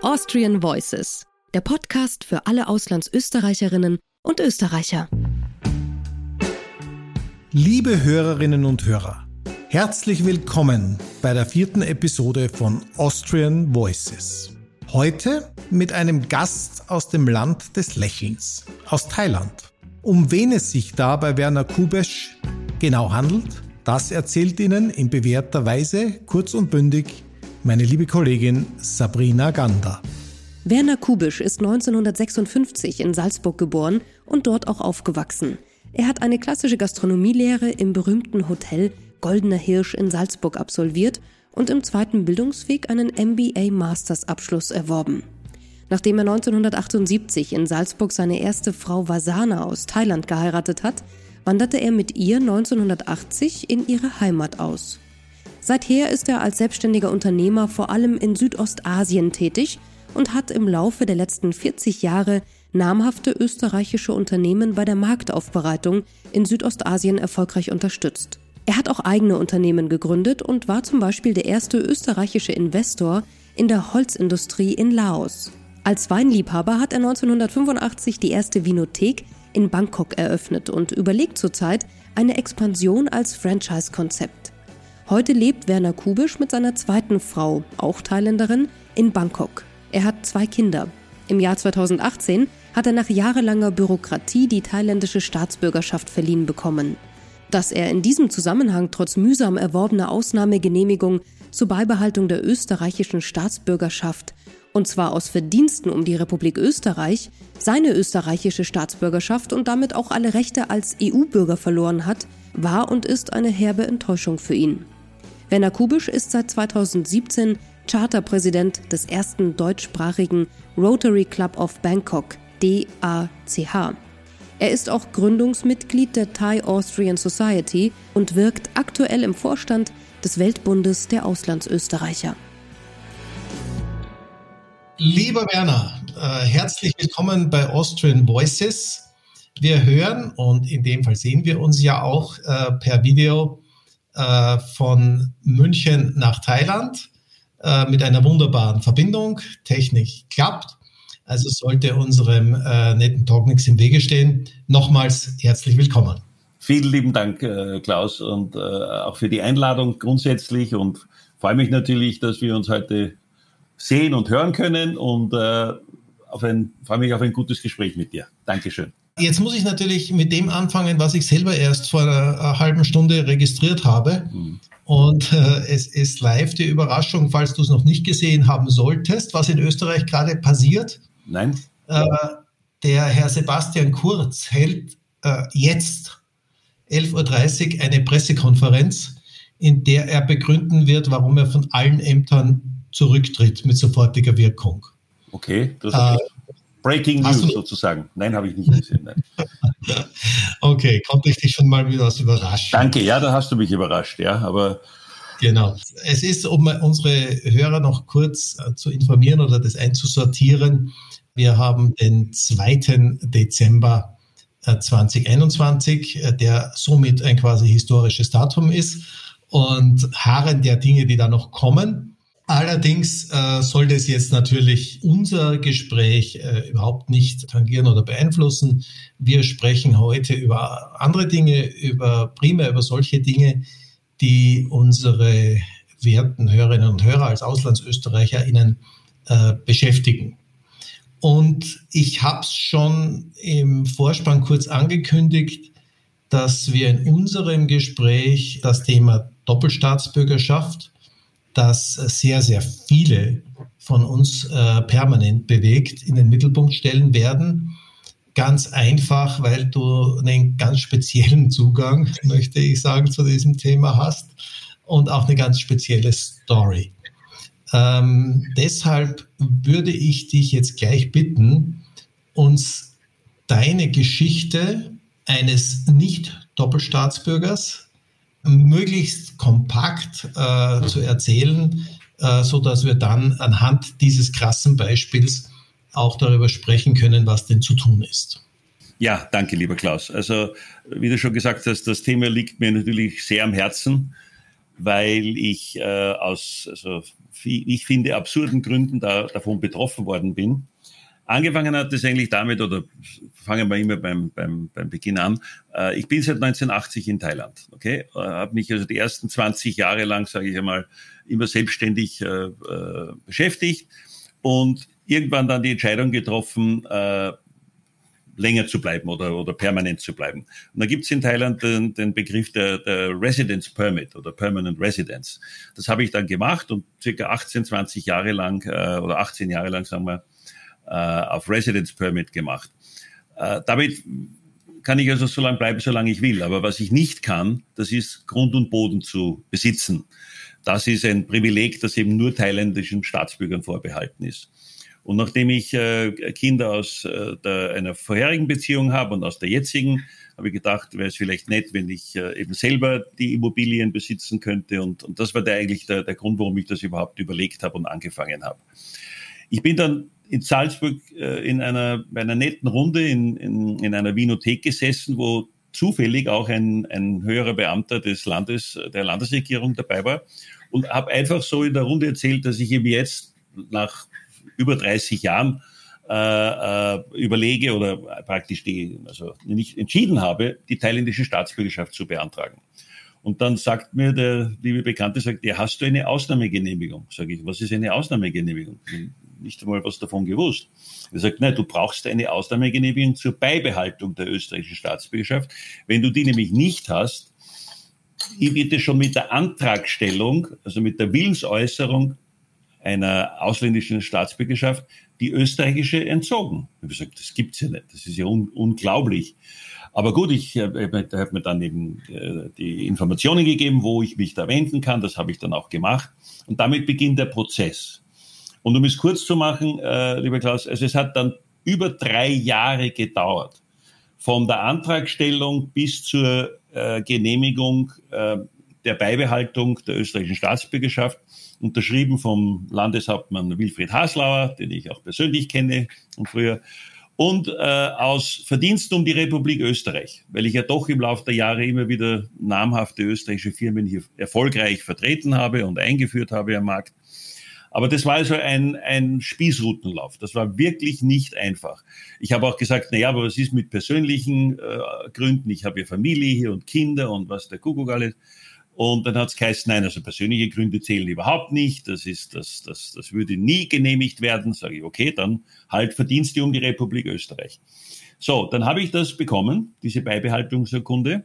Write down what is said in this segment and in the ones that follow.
Austrian Voices, der Podcast für alle Auslandsösterreicherinnen und Österreicher. Liebe Hörerinnen und Hörer, herzlich willkommen bei der vierten Episode von Austrian Voices. Heute mit einem Gast aus dem Land des Lächelns, aus Thailand. Um wen es sich da bei Werner Kubesch genau handelt, das erzählt Ihnen in bewährter Weise kurz und bündig meine liebe Kollegin Sabrina Gander. Werner Kubisch ist 1956 in Salzburg geboren und dort auch aufgewachsen. Er hat eine klassische Gastronomielehre im berühmten Hotel Goldener Hirsch in Salzburg absolviert und im zweiten Bildungsweg einen MBA Masters Abschluss erworben. Nachdem er 1978 in Salzburg seine erste Frau Vasana aus Thailand geheiratet hat, wanderte er mit ihr 1980 in ihre Heimat aus. Seither ist er als selbstständiger Unternehmer vor allem in Südostasien tätig und hat im Laufe der letzten 40 Jahre namhafte österreichische Unternehmen bei der Marktaufbereitung in Südostasien erfolgreich unterstützt. Er hat auch eigene Unternehmen gegründet und war zum Beispiel der erste österreichische Investor in der Holzindustrie in Laos. Als Weinliebhaber hat er 1985 die erste Vinothek in Bangkok eröffnet und überlegt zurzeit eine Expansion als Franchise-Konzept. Heute lebt Werner Kubisch mit seiner zweiten Frau, auch Thailänderin, in Bangkok. Er hat zwei Kinder. Im Jahr 2018 hat er nach jahrelanger Bürokratie die thailändische Staatsbürgerschaft verliehen bekommen. Dass er in diesem Zusammenhang trotz mühsam erworbener Ausnahmegenehmigung zur Beibehaltung der österreichischen Staatsbürgerschaft und zwar aus Verdiensten um die Republik Österreich, seine österreichische Staatsbürgerschaft und damit auch alle Rechte als EU-Bürger verloren hat, war und ist eine herbe Enttäuschung für ihn. Werner Kubisch ist seit 2017 Charterpräsident des ersten deutschsprachigen Rotary Club of Bangkok, DACH. Er ist auch Gründungsmitglied der Thai Austrian Society und wirkt aktuell im Vorstand des Weltbundes der Auslandsösterreicher. Lieber Werner, äh, herzlich willkommen bei Austrian Voices. Wir hören und in dem Fall sehen wir uns ja auch äh, per Video äh, von München nach Thailand äh, mit einer wunderbaren Verbindung. Technik klappt. Also sollte unserem äh, netten Talk nichts im Wege stehen. Nochmals herzlich willkommen. Vielen lieben Dank, äh, Klaus, und äh, auch für die Einladung grundsätzlich und freue mich natürlich, dass wir uns heute sehen und hören können und auf ein, freue mich auf ein gutes Gespräch mit dir. Dankeschön. Jetzt muss ich natürlich mit dem anfangen, was ich selber erst vor einer, halben Stunde registriert habe. Mhm. Und äh, es ist live die Überraschung, falls du es noch nicht gesehen haben solltest, was in Österreich gerade passiert. Nein. Äh, der Herr Sebastian Kurz hält äh, jetzt 11.30 Uhr eine Pressekonferenz, in der er begründen wird, warum er von allen Ämtern zurücktritt mit sofortiger Wirkung. Okay, das äh, Breaking News sozusagen. Nein, habe ich nicht gesehen. Nein. okay, konnte ich dich schon mal wieder was überraschen. Danke, ja, da hast du mich überrascht, ja, aber. Genau. Es ist, um unsere Hörer noch kurz äh, zu informieren oder das einzusortieren. Wir haben den 2. Dezember 2021, äh, äh, der somit ein quasi historisches Datum ist und harren der Dinge, die da noch kommen. Allerdings äh, sollte es jetzt natürlich unser Gespräch äh, überhaupt nicht tangieren oder beeinflussen. Wir sprechen heute über andere Dinge, über primär über solche Dinge, die unsere werten Hörerinnen und Hörer als AuslandsösterreicherInnen äh, beschäftigen. Und ich habe es schon im Vorspann kurz angekündigt, dass wir in unserem Gespräch das Thema Doppelstaatsbürgerschaft das sehr, sehr viele von uns äh, permanent bewegt, in den Mittelpunkt stellen werden. Ganz einfach, weil du einen ganz speziellen Zugang, möchte ich sagen, zu diesem Thema hast und auch eine ganz spezielle Story. Ähm, deshalb würde ich dich jetzt gleich bitten, uns deine Geschichte eines Nicht-Doppelstaatsbürgers möglichst kompakt äh, zu erzählen, äh, so dass wir dann anhand dieses krassen Beispiels auch darüber sprechen können, was denn zu tun ist. Ja, danke, lieber Klaus. Also, wie du schon gesagt hast, das Thema liegt mir natürlich sehr am Herzen. weil ich äh, aus, also, ich finde, absurden Gründen da, davon betroffen worden bin. Angefangen hat es eigentlich damit, oder fangen wir immer beim, beim, beim Beginn an. Äh, ich bin seit 1980 in Thailand. Okay, äh, habe mich also die ersten 20 Jahre lang, sage ich einmal, immer selbstständig äh, äh, beschäftigt und irgendwann dann die Entscheidung getroffen, äh, länger zu bleiben oder, oder permanent zu bleiben. Und da gibt es in Thailand den, den Begriff der, der Residence Permit oder Permanent Residence. Das habe ich dann gemacht und circa 18, 20 Jahre lang äh, oder 18 Jahre lang, sagen wir, auf Residence Permit gemacht. Äh, damit kann ich also so lange bleiben, solange ich will. Aber was ich nicht kann, das ist Grund und Boden zu besitzen. Das ist ein Privileg, das eben nur thailändischen Staatsbürgern vorbehalten ist. Und nachdem ich äh, Kinder aus äh, der, einer vorherigen Beziehung habe und aus der jetzigen, habe ich gedacht, wäre es vielleicht nett, wenn ich äh, eben selber die Immobilien besitzen könnte. Und, und das war der, eigentlich der, der Grund, warum ich das überhaupt überlegt habe und angefangen habe. Ich bin dann in Salzburg äh, in einer, bei einer netten Runde in, in, in einer Winothek gesessen, wo zufällig auch ein, ein höherer Beamter des Landes, der Landesregierung dabei war und habe einfach so in der Runde erzählt, dass ich eben jetzt nach über 30 Jahren äh, äh, überlege oder praktisch die, also nicht entschieden habe, die thailändische Staatsbürgerschaft zu beantragen. Und dann sagt mir der liebe Bekannte, sagt, ja, hast du eine Ausnahmegenehmigung? Sage ich, was ist eine Ausnahmegenehmigung? Nicht einmal was davon gewusst. Er sagt, nein, du brauchst eine Ausnahmegenehmigung zur Beibehaltung der österreichischen Staatsbürgerschaft. Wenn du die nämlich nicht hast, wird es schon mit der Antragstellung, also mit der Willensäußerung einer ausländischen Staatsbürgerschaft die österreichische entzogen. Ich habe gesagt, das gibt's ja nicht, das ist ja un unglaublich. Aber gut, ich habe hab mir dann eben äh, die Informationen gegeben, wo ich mich da wenden kann. Das habe ich dann auch gemacht. Und damit beginnt der Prozess. Und um es kurz zu machen, äh, lieber Klaus, also es hat dann über drei Jahre gedauert. Von der Antragstellung bis zur äh, Genehmigung äh, der Beibehaltung der österreichischen Staatsbürgerschaft unterschrieben vom Landeshauptmann Wilfried Haslauer, den ich auch persönlich kenne und früher, und äh, aus Verdienst um die Republik Österreich, weil ich ja doch im Laufe der Jahre immer wieder namhafte österreichische Firmen hier erfolgreich vertreten habe und eingeführt habe am Markt. Aber das war also ein, ein Spießrutenlauf. Das war wirklich nicht einfach. Ich habe auch gesagt, na ja, aber was ist mit persönlichen äh, Gründen? Ich habe ja Familie hier und Kinder und was der Kuckuck alles. Und dann hat es geheißen, nein, also persönliche Gründe zählen überhaupt nicht. Das ist, das, das, das würde nie genehmigt werden. Sage ich, okay, dann halt Verdienste um die Republik Österreich. So, dann habe ich das bekommen, diese Beibehaltungsurkunde.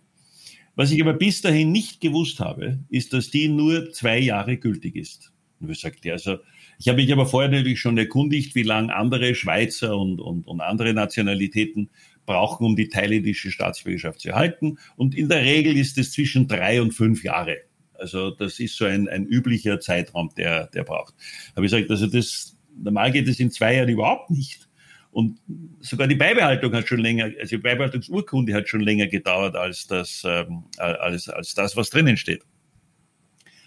Was ich aber bis dahin nicht gewusst habe, ist, dass die nur zwei Jahre gültig ist. Und ich sagte, also, ich habe mich aber vorher natürlich schon erkundigt, wie lange andere Schweizer und, und, und andere Nationalitäten brauchen, um die thailändische Staatsbürgerschaft zu erhalten. Und in der Regel ist es zwischen drei und fünf Jahre. Also das ist so ein, ein üblicher Zeitraum, der, der braucht. Aber ich sage, also das, normal geht es in zwei Jahren überhaupt nicht. Und sogar die Beibehaltung hat schon länger, also die Beibehaltungsurkunde hat schon länger gedauert als das, ähm, als, als das, was drinnen steht.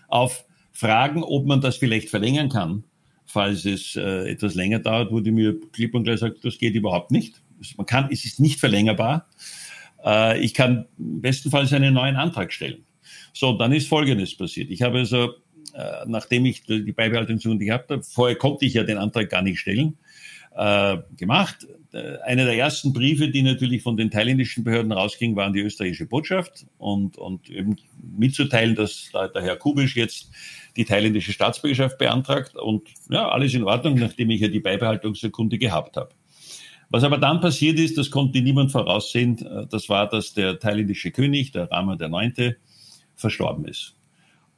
Auf Fragen, ob man das vielleicht verlängern kann, falls es äh, etwas länger dauert, wurde mir klipp und klar gesagt, das geht überhaupt nicht. Man kann, es ist nicht verlängerbar. Äh, ich kann bestenfalls einen neuen Antrag stellen. So, dann ist Folgendes passiert. Ich habe also, äh, nachdem ich die Beibehaltungsgründe gehabt habe, vorher konnte ich ja den Antrag gar nicht stellen, äh, gemacht. Einer der ersten Briefe, die natürlich von den thailändischen Behörden rausging, war an die österreichische Botschaft und, und eben mitzuteilen, dass der Herr Kubisch jetzt die thailändische Staatsbürgerschaft beantragt und ja, alles in Ordnung, nachdem ich ja die Beibehaltungsurkunde gehabt habe. Was aber dann passiert ist, das konnte niemand voraussehen, äh, das war, dass der thailändische König, der Rama IX., verstorben ist.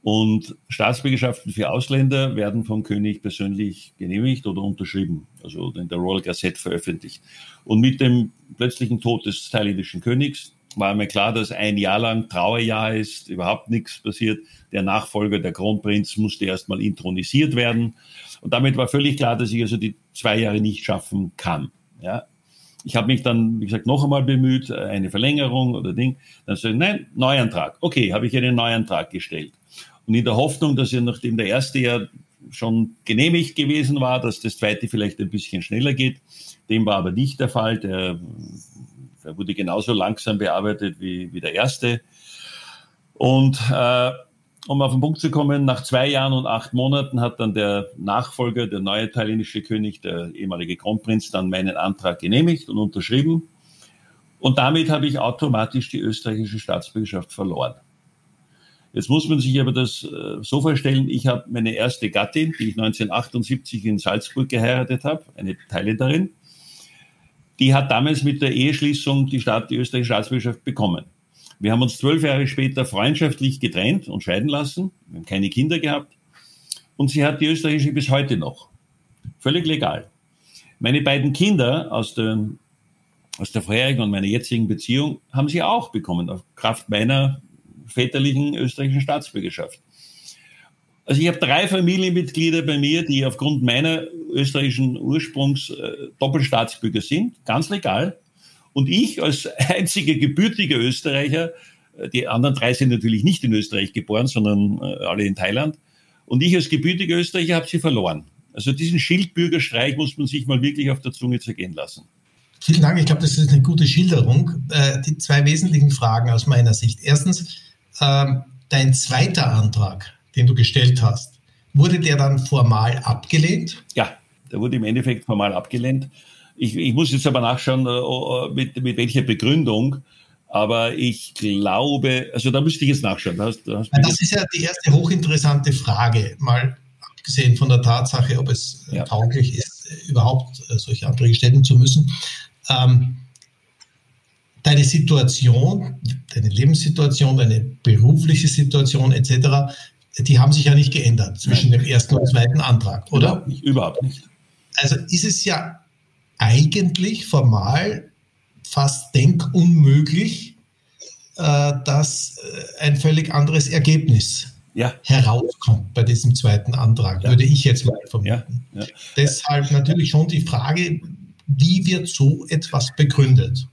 Und Staatsbürgerschaften für Ausländer werden vom König persönlich genehmigt oder unterschrieben, also in der Royal Gazette veröffentlicht. Und mit dem plötzlichen Tod des thailändischen Königs war mir klar, dass ein Jahr lang Trauerjahr ist, überhaupt nichts passiert. Der Nachfolger, der Kronprinz, musste erstmal intronisiert werden. Und damit war völlig klar, dass ich also die zwei Jahre nicht schaffen kann. Ja. Ich habe mich dann, wie gesagt, noch einmal bemüht, eine Verlängerung oder Ding. Dann sage ich, nein, Neuantrag. Okay, habe ich einen Neuantrag gestellt. Und in der Hoffnung, dass ja nachdem der erste ja schon genehmigt gewesen war, dass das zweite vielleicht ein bisschen schneller geht. Dem war aber nicht der Fall. Der, der wurde genauso langsam bearbeitet wie, wie der erste. Und äh, um auf den Punkt zu kommen, nach zwei Jahren und acht Monaten hat dann der Nachfolger, der neue italienische König, der ehemalige Kronprinz, dann meinen Antrag genehmigt und unterschrieben. Und damit habe ich automatisch die österreichische Staatsbürgerschaft verloren. Jetzt muss man sich aber das äh, so vorstellen, ich habe meine erste Gattin, die ich 1978 in Salzburg geheiratet habe, eine Thailänderin, die hat damals mit der Eheschließung die, Staat, die österreichische Staatsbürgerschaft bekommen. Wir haben uns zwölf Jahre später freundschaftlich getrennt und scheiden lassen. Wir haben keine Kinder gehabt. Und sie hat die österreichische bis heute noch. Völlig legal. Meine beiden Kinder aus der, aus der vorherigen und meiner jetzigen Beziehung haben sie auch bekommen, auf Kraft meiner väterlichen österreichischen Staatsbürgerschaft. Also ich habe drei Familienmitglieder bei mir, die aufgrund meiner österreichischen Ursprungs äh, Doppelstaatsbürger sind, ganz legal. Und ich als einziger gebürtiger Österreicher, äh, die anderen drei sind natürlich nicht in Österreich geboren, sondern äh, alle in Thailand. Und ich als gebürtiger Österreicher habe sie verloren. Also diesen Schildbürgerstreich muss man sich mal wirklich auf der Zunge zergehen lassen. Vielen Dank. Ich glaube, das ist eine gute Schilderung. Äh, die zwei wesentlichen Fragen aus meiner Sicht. Erstens, ähm, dein zweiter Antrag, den du gestellt hast, wurde der dann formal abgelehnt? Ja, der wurde im Endeffekt formal abgelehnt. Ich, ich muss jetzt aber nachschauen, äh, mit, mit welcher Begründung. Aber ich glaube, also da müsste ich jetzt nachschauen. Da hast, da hast das ist ja die erste hochinteressante Frage, mal abgesehen von der Tatsache, ob es ja. tauglich ist, überhaupt äh, solche Anträge stellen zu müssen. Ähm, deine Situation, deine Lebenssituation, deine berufliche Situation etc., die haben sich ja nicht geändert zwischen dem ersten und zweiten Antrag, oder? Überhaupt nicht. Überhaupt nicht. Also ist es ja eigentlich formal fast denkunmöglich, äh, dass äh, ein völlig anderes Ergebnis ja. herauskommt bei diesem zweiten Antrag, ja. würde ich jetzt mal vermuten. Ja. Deshalb natürlich schon die Frage, wie wird so etwas begründet?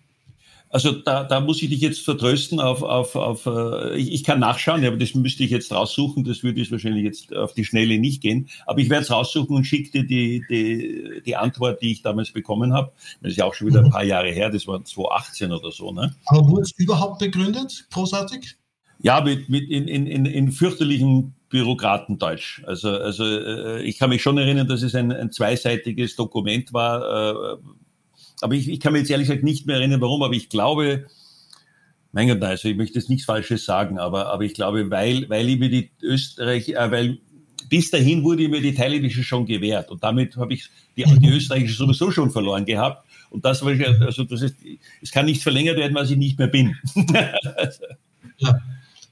Also da, da muss ich dich jetzt vertrösten auf, auf, auf äh, ich, ich kann nachschauen, aber das müsste ich jetzt raussuchen, das würde ich wahrscheinlich jetzt auf die Schnelle nicht gehen. Aber ich werde es raussuchen und schicke dir die, die, die Antwort, die ich damals bekommen habe. Das ist ja auch schon wieder ein mhm. paar Jahre her, das war 2018 oder so. Ne? Aber wurde es überhaupt begründet? Großartig? Ja, mit, mit in, in, in, in fürchterlichen Bürokratendeutsch. Also, also äh, ich kann mich schon erinnern, dass es ein, ein zweiseitiges Dokument war, äh, aber ich, ich kann mir jetzt ehrlich gesagt nicht mehr erinnern, warum, aber ich glaube, mein Gott, also ich möchte jetzt nichts Falsches sagen, aber, aber ich glaube, weil, weil ich mir die Österreich, äh, weil bis dahin wurde mir die thailändische schon gewährt und damit habe ich die, die österreichische sowieso schon verloren gehabt. Und das also das ist, es kann nicht verlängert werden, was ich nicht mehr bin. ja.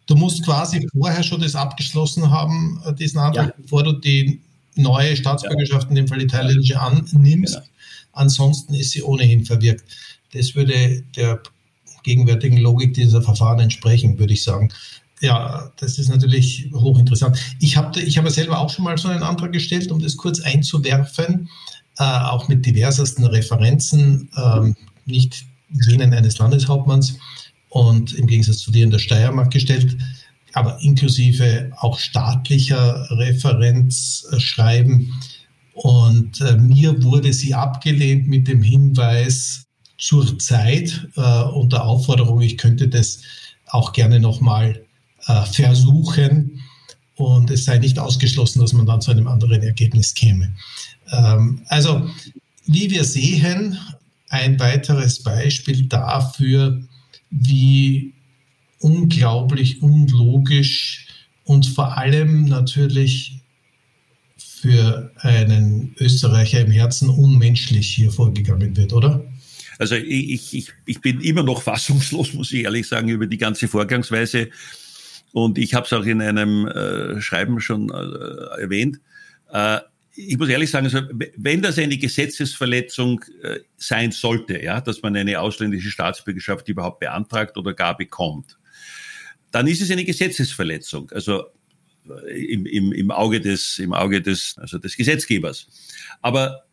Du musst quasi vorher schon das abgeschlossen haben, äh, diesen Antrag, ja. bevor du die neue Staatsbürgerschaft, in dem Fall die thailändische, annimmst. Genau. Ansonsten ist sie ohnehin verwirkt. Das würde der gegenwärtigen Logik dieser Verfahren entsprechen, würde ich sagen. Ja, das ist natürlich hochinteressant. Ich habe ich hab selber auch schon mal so einen Antrag gestellt, um das kurz einzuwerfen, äh, auch mit diversesten Referenzen, äh, nicht jenen eines Landeshauptmanns und im Gegensatz zu in der Steiermark gestellt, aber inklusive auch staatlicher Referenzschreiben. Und äh, mir wurde sie abgelehnt mit dem Hinweis zur Zeit äh, und der Aufforderung, ich könnte das auch gerne nochmal äh, versuchen. Und es sei nicht ausgeschlossen, dass man dann zu einem anderen Ergebnis käme. Ähm, also, wie wir sehen, ein weiteres Beispiel dafür, wie unglaublich unlogisch und vor allem natürlich für einen Österreicher im Herzen unmenschlich hier vorgegangen wird, oder? Also ich, ich, ich bin immer noch fassungslos, muss ich ehrlich sagen, über die ganze Vorgangsweise. Und ich habe es auch in einem äh, Schreiben schon äh, erwähnt. Äh, ich muss ehrlich sagen, also, wenn das eine Gesetzesverletzung äh, sein sollte, ja, dass man eine ausländische Staatsbürgerschaft überhaupt beantragt oder gar bekommt, dann ist es eine Gesetzesverletzung. Also im, im, im Auge des, im Auge des, also des Gesetzgebers. Aber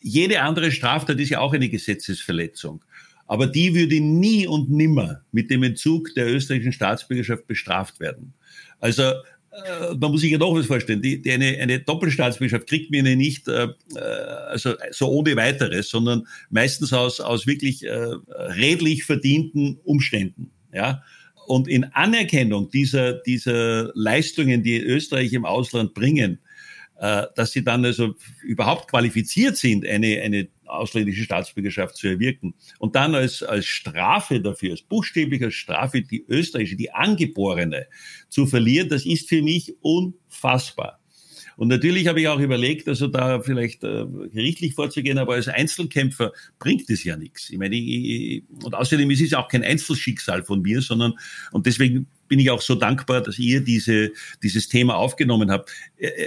jede andere Straftat ist ja auch eine Gesetzesverletzung. Aber die würde nie und nimmer mit dem Entzug der österreichischen Staatsbürgerschaft bestraft werden. Also äh, man muss sich ja noch was vorstellen. Die, die eine, eine Doppelstaatsbürgerschaft kriegt man ja nicht äh, äh, also so ohne weiteres, sondern meistens aus, aus wirklich äh, redlich verdienten Umständen. Ja, und in Anerkennung dieser, dieser Leistungen, die Österreich im Ausland bringen, äh, dass sie dann also überhaupt qualifiziert sind, eine, eine ausländische Staatsbürgerschaft zu erwirken. Und dann als, als Strafe dafür, als buchstäbliche Strafe, die österreichische, die angeborene zu verlieren, das ist für mich unfassbar. Und natürlich habe ich auch überlegt, also da vielleicht äh, gerichtlich vorzugehen, aber als Einzelkämpfer bringt es ja nichts. Ich meine, ich, ich, und außerdem ist es auch kein Einzelschicksal von mir, sondern, und deswegen bin ich auch so dankbar, dass ihr diese, dieses Thema aufgenommen habt.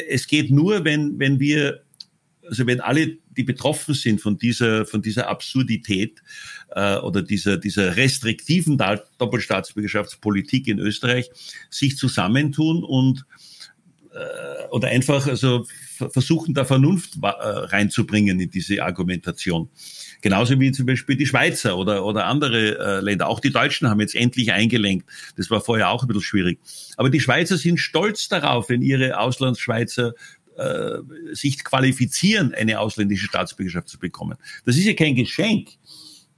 Es geht nur, wenn, wenn wir also wenn alle, die betroffen sind von dieser, von dieser Absurdität äh, oder dieser, dieser restriktiven Doppelstaatsbürgerschaftspolitik in Österreich, sich zusammentun und oder einfach also versuchen, da Vernunft äh, reinzubringen in diese Argumentation. Genauso wie zum Beispiel die Schweizer oder, oder andere äh, Länder. Auch die Deutschen haben jetzt endlich eingelenkt. Das war vorher auch ein bisschen schwierig. Aber die Schweizer sind stolz darauf, wenn ihre Auslandsschweizer äh, sich qualifizieren, eine ausländische Staatsbürgerschaft zu bekommen. Das ist ja kein Geschenk.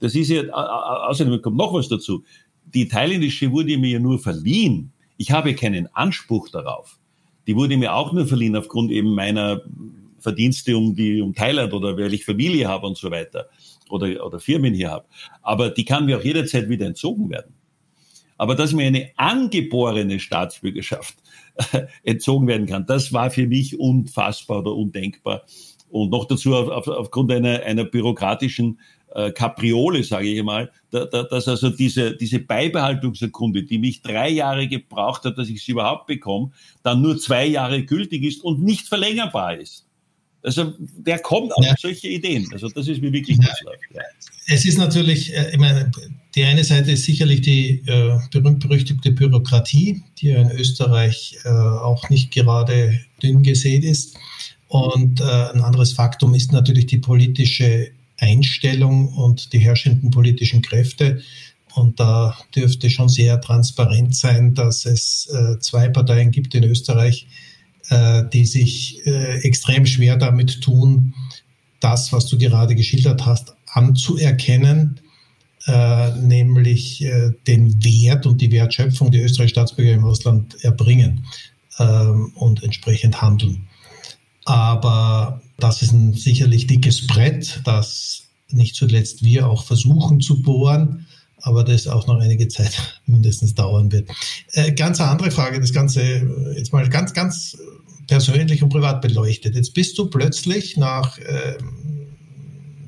Das ist ja, außerdem kommt noch was dazu. Die thailändische wurde mir ja nur verliehen. Ich habe keinen Anspruch darauf. Die wurde mir auch nur verliehen aufgrund eben meiner Verdienste um die, um Thailand oder weil ich Familie habe und so weiter oder, oder Firmen hier habe. Aber die kann mir auch jederzeit wieder entzogen werden. Aber dass mir eine angeborene Staatsbürgerschaft entzogen werden kann. Das war für mich unfassbar oder undenkbar. Und noch dazu auf, auf, aufgrund einer, einer bürokratischen äh, Kapriole, sage ich mal, da, da, dass also diese, diese Beibehaltungserkunde, die mich drei Jahre gebraucht hat, dass ich sie überhaupt bekomme, dann nur zwei Jahre gültig ist und nicht verlängerbar ist. Also der kommt auf ja. solche Ideen. Also das ist mir wirklich ja. ja. Es ist natürlich, äh, ich meine, die eine Seite ist sicherlich die äh, berühmt-berüchtigte Bürokratie, die in Österreich äh, auch nicht gerade dünn gesät ist. Und äh, ein anderes Faktum ist natürlich die politische Einstellung und die herrschenden politischen Kräfte. Und da dürfte schon sehr transparent sein, dass es äh, zwei Parteien gibt in Österreich, äh, die sich äh, extrem schwer damit tun, das, was du gerade geschildert hast, anzuerkennen, äh, nämlich äh, den Wert und die Wertschöpfung, die österreichische Staatsbürger im Ausland erbringen ähm, und entsprechend handeln. Aber das ist ein sicherlich dickes Brett, das nicht zuletzt wir auch versuchen zu bohren, aber das auch noch einige Zeit mindestens dauern wird. Äh, ganz eine andere Frage, das Ganze äh, jetzt mal ganz, ganz persönlich und privat beleuchtet. Jetzt bist du plötzlich nach äh,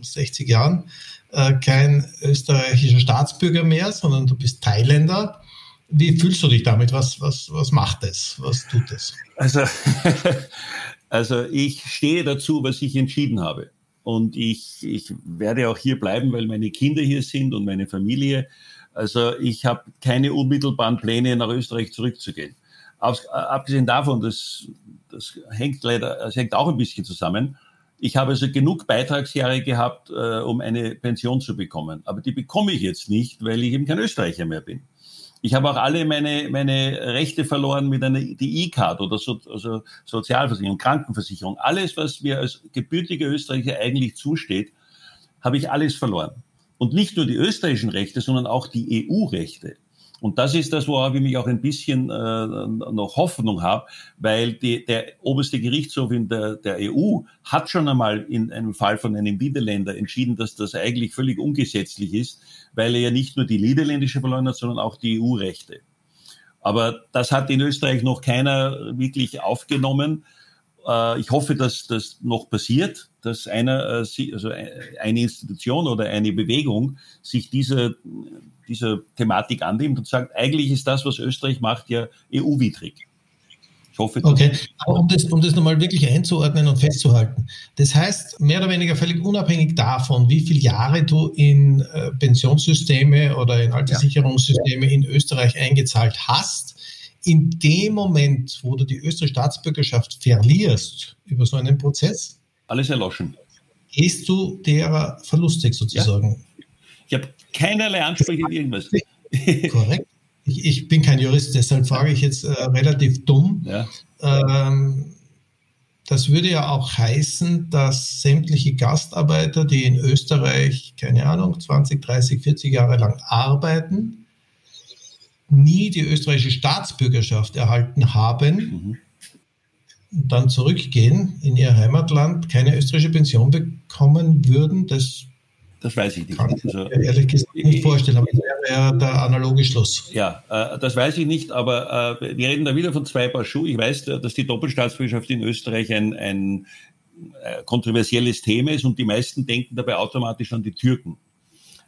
60 Jahren äh, kein österreichischer Staatsbürger mehr, sondern du bist Thailänder. Wie fühlst du dich damit? Was, was, was macht es? Was tut es? Also, also ich stehe dazu, was ich entschieden habe. Und ich, ich werde auch hier bleiben, weil meine Kinder hier sind und meine Familie. Also ich habe keine unmittelbaren Pläne, nach Österreich zurückzugehen. abgesehen davon, das das hängt leider, das hängt auch ein bisschen zusammen. Ich habe also genug Beitragsjahre gehabt, äh, um eine Pension zu bekommen. Aber die bekomme ich jetzt nicht, weil ich eben kein Österreicher mehr bin. Ich habe auch alle meine, meine Rechte verloren mit einer die E-Card oder so, also Sozialversicherung, Krankenversicherung. Alles, was mir als gebürtiger Österreicher eigentlich zusteht, habe ich alles verloren. Und nicht nur die österreichischen Rechte, sondern auch die EU-Rechte. Und das ist das, worauf ich mich auch ein bisschen äh, noch Hoffnung habe, weil die, der oberste Gerichtshof in der, der EU hat schon einmal in einem Fall von einem Niederländer entschieden, dass das eigentlich völlig ungesetzlich ist, weil er ja nicht nur die niederländische verloren hat, sondern auch die EU-Rechte. Aber das hat in Österreich noch keiner wirklich aufgenommen. Äh, ich hoffe, dass das noch passiert, dass einer, äh, also eine Institution oder eine Bewegung sich dieser dieser Thematik annimmt und sagt, eigentlich ist das, was Österreich macht, ja EU-widrig. Ich hoffe, das okay, aber um das, um das nochmal wirklich einzuordnen und festzuhalten. Das heißt, mehr oder weniger völlig unabhängig davon, wie viele Jahre du in äh, Pensionssysteme oder in Alterssicherungssysteme ja. in Österreich eingezahlt hast, in dem Moment, wo du die österreichische Staatsbürgerschaft verlierst über so einen Prozess, alles erloschen. Gehst du derer verlustig sozusagen? Ja. Ich habe keinerlei Ansprüche auf irgendwas. Korrekt. Ich, ich, bin kein Jurist, deshalb frage ich jetzt äh, relativ dumm. Ja. Ähm, das würde ja auch heißen, dass sämtliche Gastarbeiter, die in Österreich, keine Ahnung, 20, 30, 40 Jahre lang arbeiten, nie die österreichische Staatsbürgerschaft erhalten haben, mhm. dann zurückgehen in ihr Heimatland, keine österreichische Pension bekommen würden, das das weiß ich nicht. Kann ich also, ehrlich gesagt nicht vorstellen, aber das wäre ja der analoge Schluss. Ja, äh, das weiß ich nicht, aber äh, wir reden da wieder von zwei Paar Schuhe. Ich weiß, dass die Doppelstaatsbürgerschaft in Österreich ein, ein äh, kontroversielles Thema ist und die meisten denken dabei automatisch an die Türken.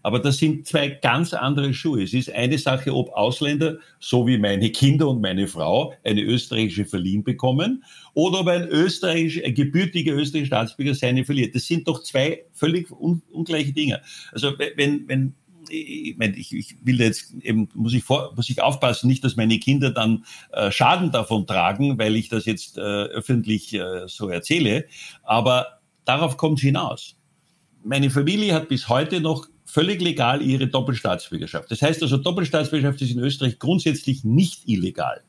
Aber das sind zwei ganz andere Schuhe. Es ist eine Sache, ob Ausländer, so wie meine Kinder und meine Frau, eine österreichische verliehen bekommen oder ob ein österreichisch, ein gebürtiger österreichischer Staatsbürger seine verliert. Das sind doch zwei völlig un ungleiche Dinge. Also wenn, wenn ich, meine, ich, ich will jetzt eben, muss ich, vor, muss ich aufpassen, nicht, dass meine Kinder dann äh, Schaden davon tragen, weil ich das jetzt äh, öffentlich äh, so erzähle. Aber darauf kommt es hinaus. Meine Familie hat bis heute noch völlig legal ihre Doppelstaatsbürgerschaft. Das heißt also, Doppelstaatsbürgerschaft ist in Österreich grundsätzlich nicht illegal.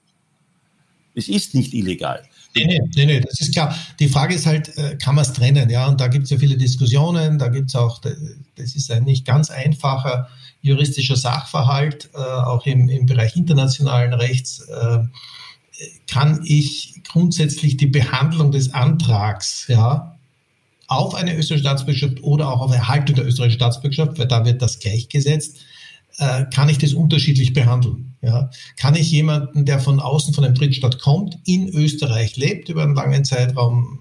Es ist nicht illegal. Nee, nee, nee, das ist klar. Die Frage ist halt, äh, kann man es trennen? Ja, und da gibt es ja viele Diskussionen, da gibt es auch, das ist ein nicht ganz einfacher juristischer Sachverhalt, äh, auch im, im Bereich internationalen Rechts. Äh, kann ich grundsätzlich die Behandlung des Antrags, ja, auf eine österreichische Staatsbürgerschaft oder auch auf Erhaltung der österreichischen Staatsbürgerschaft, weil da wird das gleichgesetzt, äh, kann ich das unterschiedlich behandeln. Ja? Kann ich jemanden, der von außen von einem Drittstaat kommt, in Österreich lebt über einen langen Zeitraum,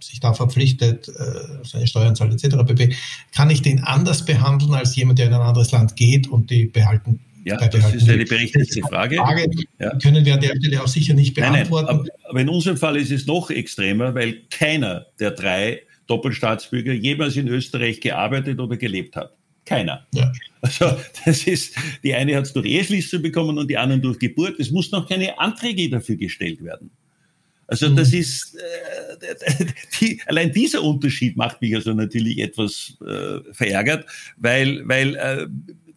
sich da verpflichtet, äh, seine Steuern zahlt etc. pp., kann ich den anders behandeln als jemand, der in ein anderes Land geht und die behalten ja, das ist eine berechtigte Frage. Frage ja. Können wir an der Stelle auch sicher nicht beantworten. Nein, nein, aber, aber in unserem Fall ist es noch extremer, weil keiner der drei Doppelstaatsbürger jemals in Österreich gearbeitet oder gelebt hat. Keiner. Ja. Also das ist, die eine hat es durch Eheschließung bekommen und die anderen durch Geburt. Es muss noch keine Anträge dafür gestellt werden. Also das mhm. ist, äh, die, allein dieser Unterschied macht mich also natürlich etwas äh, verärgert, weil, weil äh,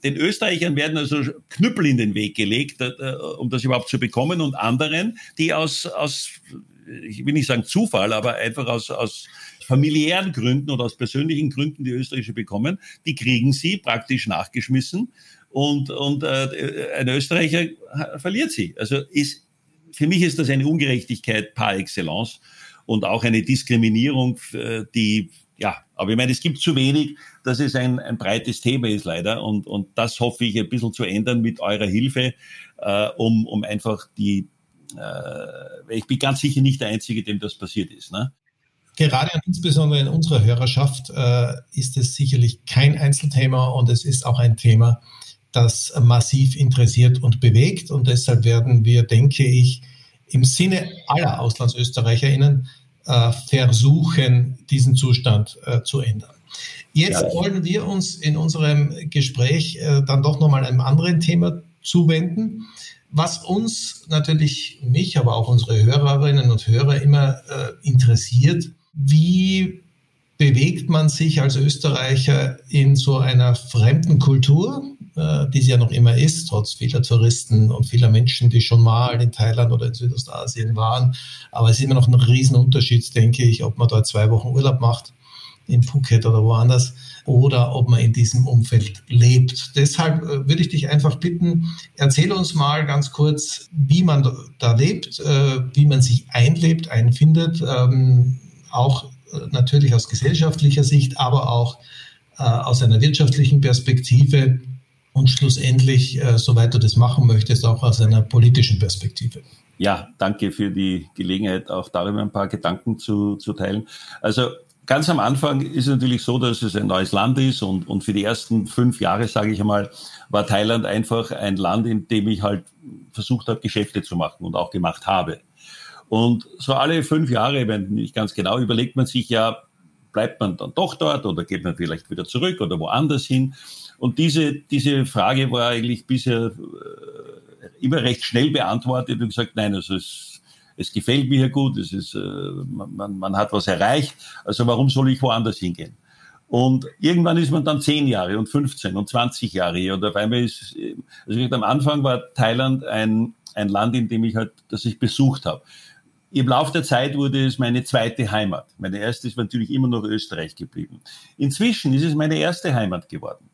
den Österreichern werden also Knüppel in den Weg gelegt, äh, um das überhaupt zu bekommen und anderen, die aus, aus ich will nicht sagen Zufall, aber einfach aus, aus familiären Gründen oder aus persönlichen Gründen die österreichische bekommen, die kriegen sie praktisch nachgeschmissen und, und äh, ein Österreicher verliert sie. Also ist, für mich ist das eine Ungerechtigkeit par excellence und auch eine Diskriminierung, äh, die ja, aber ich meine, es gibt zu wenig, dass es ein, ein breites Thema ist leider und, und das hoffe ich ein bisschen zu ändern mit eurer Hilfe, äh, um, um einfach die, äh, ich bin ganz sicher nicht der Einzige, dem das passiert ist. Ne? Gerade und insbesondere in unserer Hörerschaft äh, ist es sicherlich kein Einzelthema und es ist auch ein Thema, das massiv interessiert und bewegt. Und deshalb werden wir, denke ich, im Sinne aller AuslandsösterreicherInnen äh, versuchen, diesen Zustand äh, zu ändern. Jetzt ja. wollen wir uns in unserem Gespräch äh, dann doch nochmal einem anderen Thema zuwenden, was uns natürlich, mich, aber auch unsere Hörerinnen und Hörer immer äh, interessiert, wie bewegt man sich als Österreicher in so einer fremden Kultur, äh, die sie ja noch immer ist, trotz vieler Touristen und vieler Menschen, die schon mal in Thailand oder in Südostasien waren. Aber es ist immer noch ein Riesenunterschied, denke ich, ob man dort zwei Wochen Urlaub macht, in Phuket oder woanders, oder ob man in diesem Umfeld lebt. Deshalb äh, würde ich dich einfach bitten, erzähl uns mal ganz kurz, wie man da lebt, äh, wie man sich einlebt, einfindet. Auch äh, natürlich aus gesellschaftlicher Sicht, aber auch äh, aus einer wirtschaftlichen Perspektive und schlussendlich, äh, soweit du das machen möchtest, auch aus einer politischen Perspektive. Ja, danke für die Gelegenheit, auch darüber ein paar Gedanken zu, zu teilen. Also ganz am Anfang ist es natürlich so, dass es ein neues Land ist und, und für die ersten fünf Jahre, sage ich einmal, war Thailand einfach ein Land, in dem ich halt versucht habe, Geschäfte zu machen und auch gemacht habe. Und so alle fünf Jahre, wenn nicht ganz genau, überlegt man sich ja, bleibt man dann doch dort oder geht man vielleicht wieder zurück oder woanders hin? Und diese, diese Frage war eigentlich bisher äh, immer recht schnell beantwortet und gesagt, nein, also es, es gefällt mir hier gut, es ist, äh, man, man hat was erreicht, also warum soll ich woanders hingehen? Und irgendwann ist man dann zehn Jahre und 15 und 20 Jahre hier. Und auf einmal ist, also am Anfang war Thailand ein, ein Land, in dem ich halt, das ich besucht habe. Im Laufe der Zeit wurde es meine zweite Heimat. Meine erste ist natürlich immer noch Österreich geblieben. Inzwischen ist es meine erste Heimat geworden.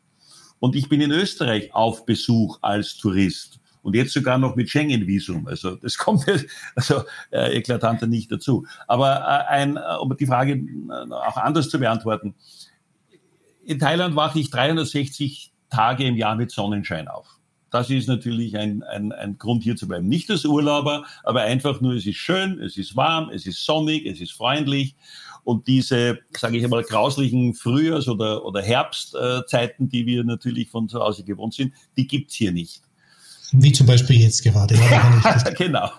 Und ich bin in Österreich auf Besuch als Tourist Und jetzt sogar noch mit Schengen-Visum. Also das kommt also äh, eklatanter nicht dazu. Aber äh, ein, äh, um die Frage äh, auch anders zu beantworten. In Thailand wache ich 360 Tage im Jahr mit Sonnenschein auf. Das ist natürlich ein, ein, ein Grund hier zu bleiben. Nicht als Urlauber, aber einfach nur, es ist schön, es ist warm, es ist sonnig, es ist freundlich. Und diese, sage ich einmal, grauslichen Frühjahrs- oder, oder Herbstzeiten, die wir natürlich von zu Hause gewohnt sind, die gibt's hier nicht. Wie zum Beispiel jetzt gerade. Ja, genau.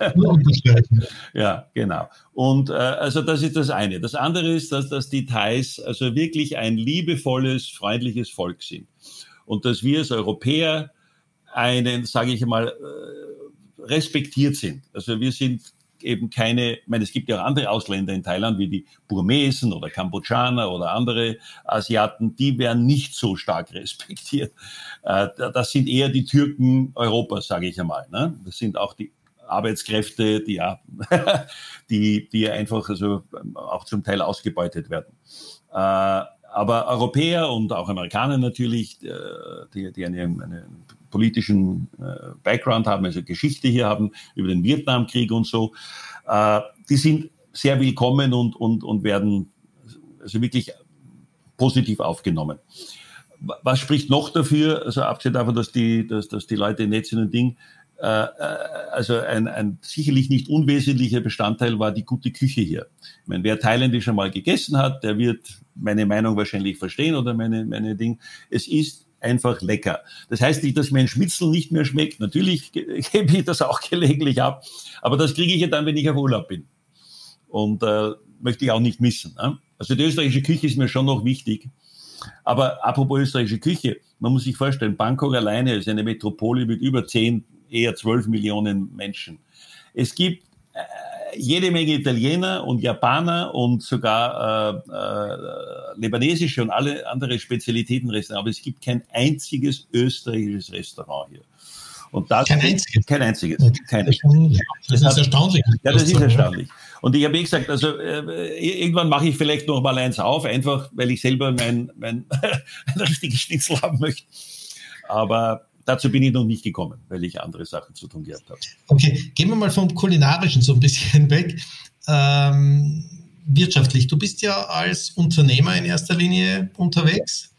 ja, genau. Und äh, also das ist das eine. Das andere ist, dass, dass die Thais also wirklich ein liebevolles, freundliches Volk sind. Und dass wir als Europäer einen, sage ich mal, äh, respektiert sind. Also wir sind eben keine, ich meine, es gibt ja auch andere Ausländer in Thailand, wie die Burmesen oder Kambodschaner oder andere Asiaten, die werden nicht so stark respektiert. Äh, das sind eher die Türken Europas, sage ich einmal. Ne? Das sind auch die Arbeitskräfte, die, ja, die, die einfach also auch zum Teil ausgebeutet werden. Äh, aber Europäer und auch Amerikaner natürlich, die, die eine, eine politischen äh, Background haben, also Geschichte hier haben, über den Vietnamkrieg und so, äh, die sind sehr willkommen und, und, und werden also wirklich positiv aufgenommen. Was spricht noch dafür, also abgesehen davon, dass die, dass, dass die Leute nett sind und Ding, äh, äh, also ein, ein sicherlich nicht unwesentlicher Bestandteil war die gute Küche hier. Ich meine, wer thailändisch einmal gegessen hat, der wird meine Meinung wahrscheinlich verstehen oder meine, meine Ding. Es ist einfach lecker. Das heißt nicht, dass mir ein Schmitzel nicht mehr schmeckt. Natürlich gebe ich das auch gelegentlich ab, aber das kriege ich ja dann, wenn ich auf Urlaub bin. Und äh, möchte ich auch nicht missen. Ne? Also die österreichische Küche ist mir schon noch wichtig. Aber apropos österreichische Küche, man muss sich vorstellen, Bangkok alleine ist eine Metropole mit über 10, eher 12 Millionen Menschen. Es gibt äh, jede Menge Italiener und Japaner und sogar äh, äh, libanesische und alle andere Spezialitätenrestaurants, aber es gibt kein einziges österreichisches Restaurant hier. Und das kein einziges. Kein einziges. Kein das, das ist erstaunlich. Ja, das ist erstaunlich. Und ich habe eh gesagt, also äh, irgendwann mache ich vielleicht noch mal eins auf, einfach weil ich selber mein, mein ein richtiges Schnitzel haben möchte. Aber dazu bin ich noch nicht gekommen, weil ich andere Sachen zu tun gehabt habe. Okay, gehen wir mal vom Kulinarischen so ein bisschen weg. Ähm, wirtschaftlich, du bist ja als Unternehmer in erster Linie unterwegs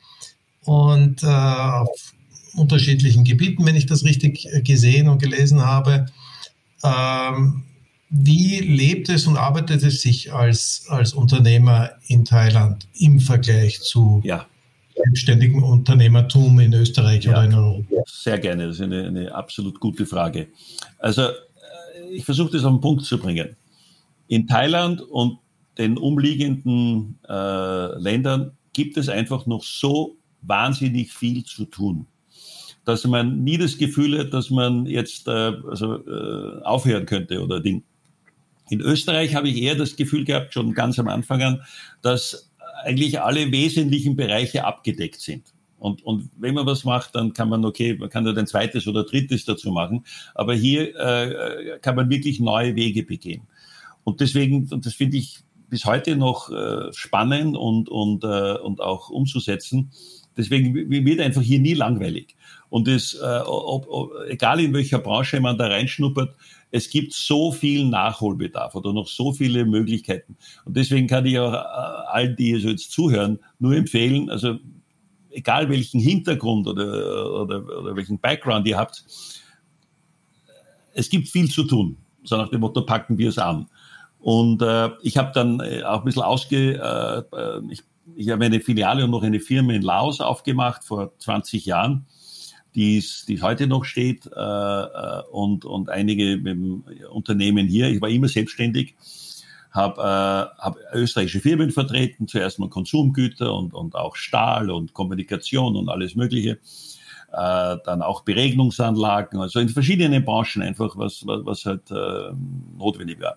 und äh, auf unterschiedlichen Gebieten, wenn ich das richtig gesehen und gelesen habe. Ähm, wie lebt es und arbeitet es sich als, als Unternehmer in Thailand im Vergleich zu ja selbstständigem Unternehmertum in Österreich ja, oder in Europa? Sehr gerne, das ist eine, eine absolut gute Frage. Also äh, ich versuche das auf den Punkt zu bringen. In Thailand und den umliegenden äh, Ländern gibt es einfach noch so wahnsinnig viel zu tun, dass man nie das Gefühl hat, dass man jetzt äh, also, äh, aufhören könnte oder Ding. In Österreich habe ich eher das Gefühl gehabt, schon ganz am Anfang an, dass eigentlich alle wesentlichen Bereiche abgedeckt sind. Und, und wenn man was macht, dann kann man, okay, man kann dann ein zweites oder drittes dazu machen. Aber hier äh, kann man wirklich neue Wege begehen. Und deswegen, und das finde ich bis heute noch äh, spannend und, und, äh, und auch umzusetzen. Deswegen wird einfach hier nie langweilig. Und es, äh, ob, ob, egal in welcher Branche man da reinschnuppert, es gibt so viel Nachholbedarf oder noch so viele Möglichkeiten. Und deswegen kann ich auch äh, allen, die jetzt zuhören, nur empfehlen, also egal welchen Hintergrund oder, oder, oder welchen Background ihr habt, es gibt viel zu tun. So nach dem Motto, packen wir es an. Und äh, ich habe dann äh, auch ein bisschen ausge... Äh, äh, ich, ich habe eine Filiale und noch eine Firma in Laos aufgemacht vor 20 Jahren die die heute noch steht äh, äh und, und einige Unternehmen hier. Ich war immer selbstständig, habe äh, hab österreichische Firmen vertreten, zuerst mal Konsumgüter und, und auch Stahl und Kommunikation und alles Mögliche. Äh, dann auch Beregnungsanlagen, also in verschiedenen Branchen einfach, was, was, was halt äh, notwendig war.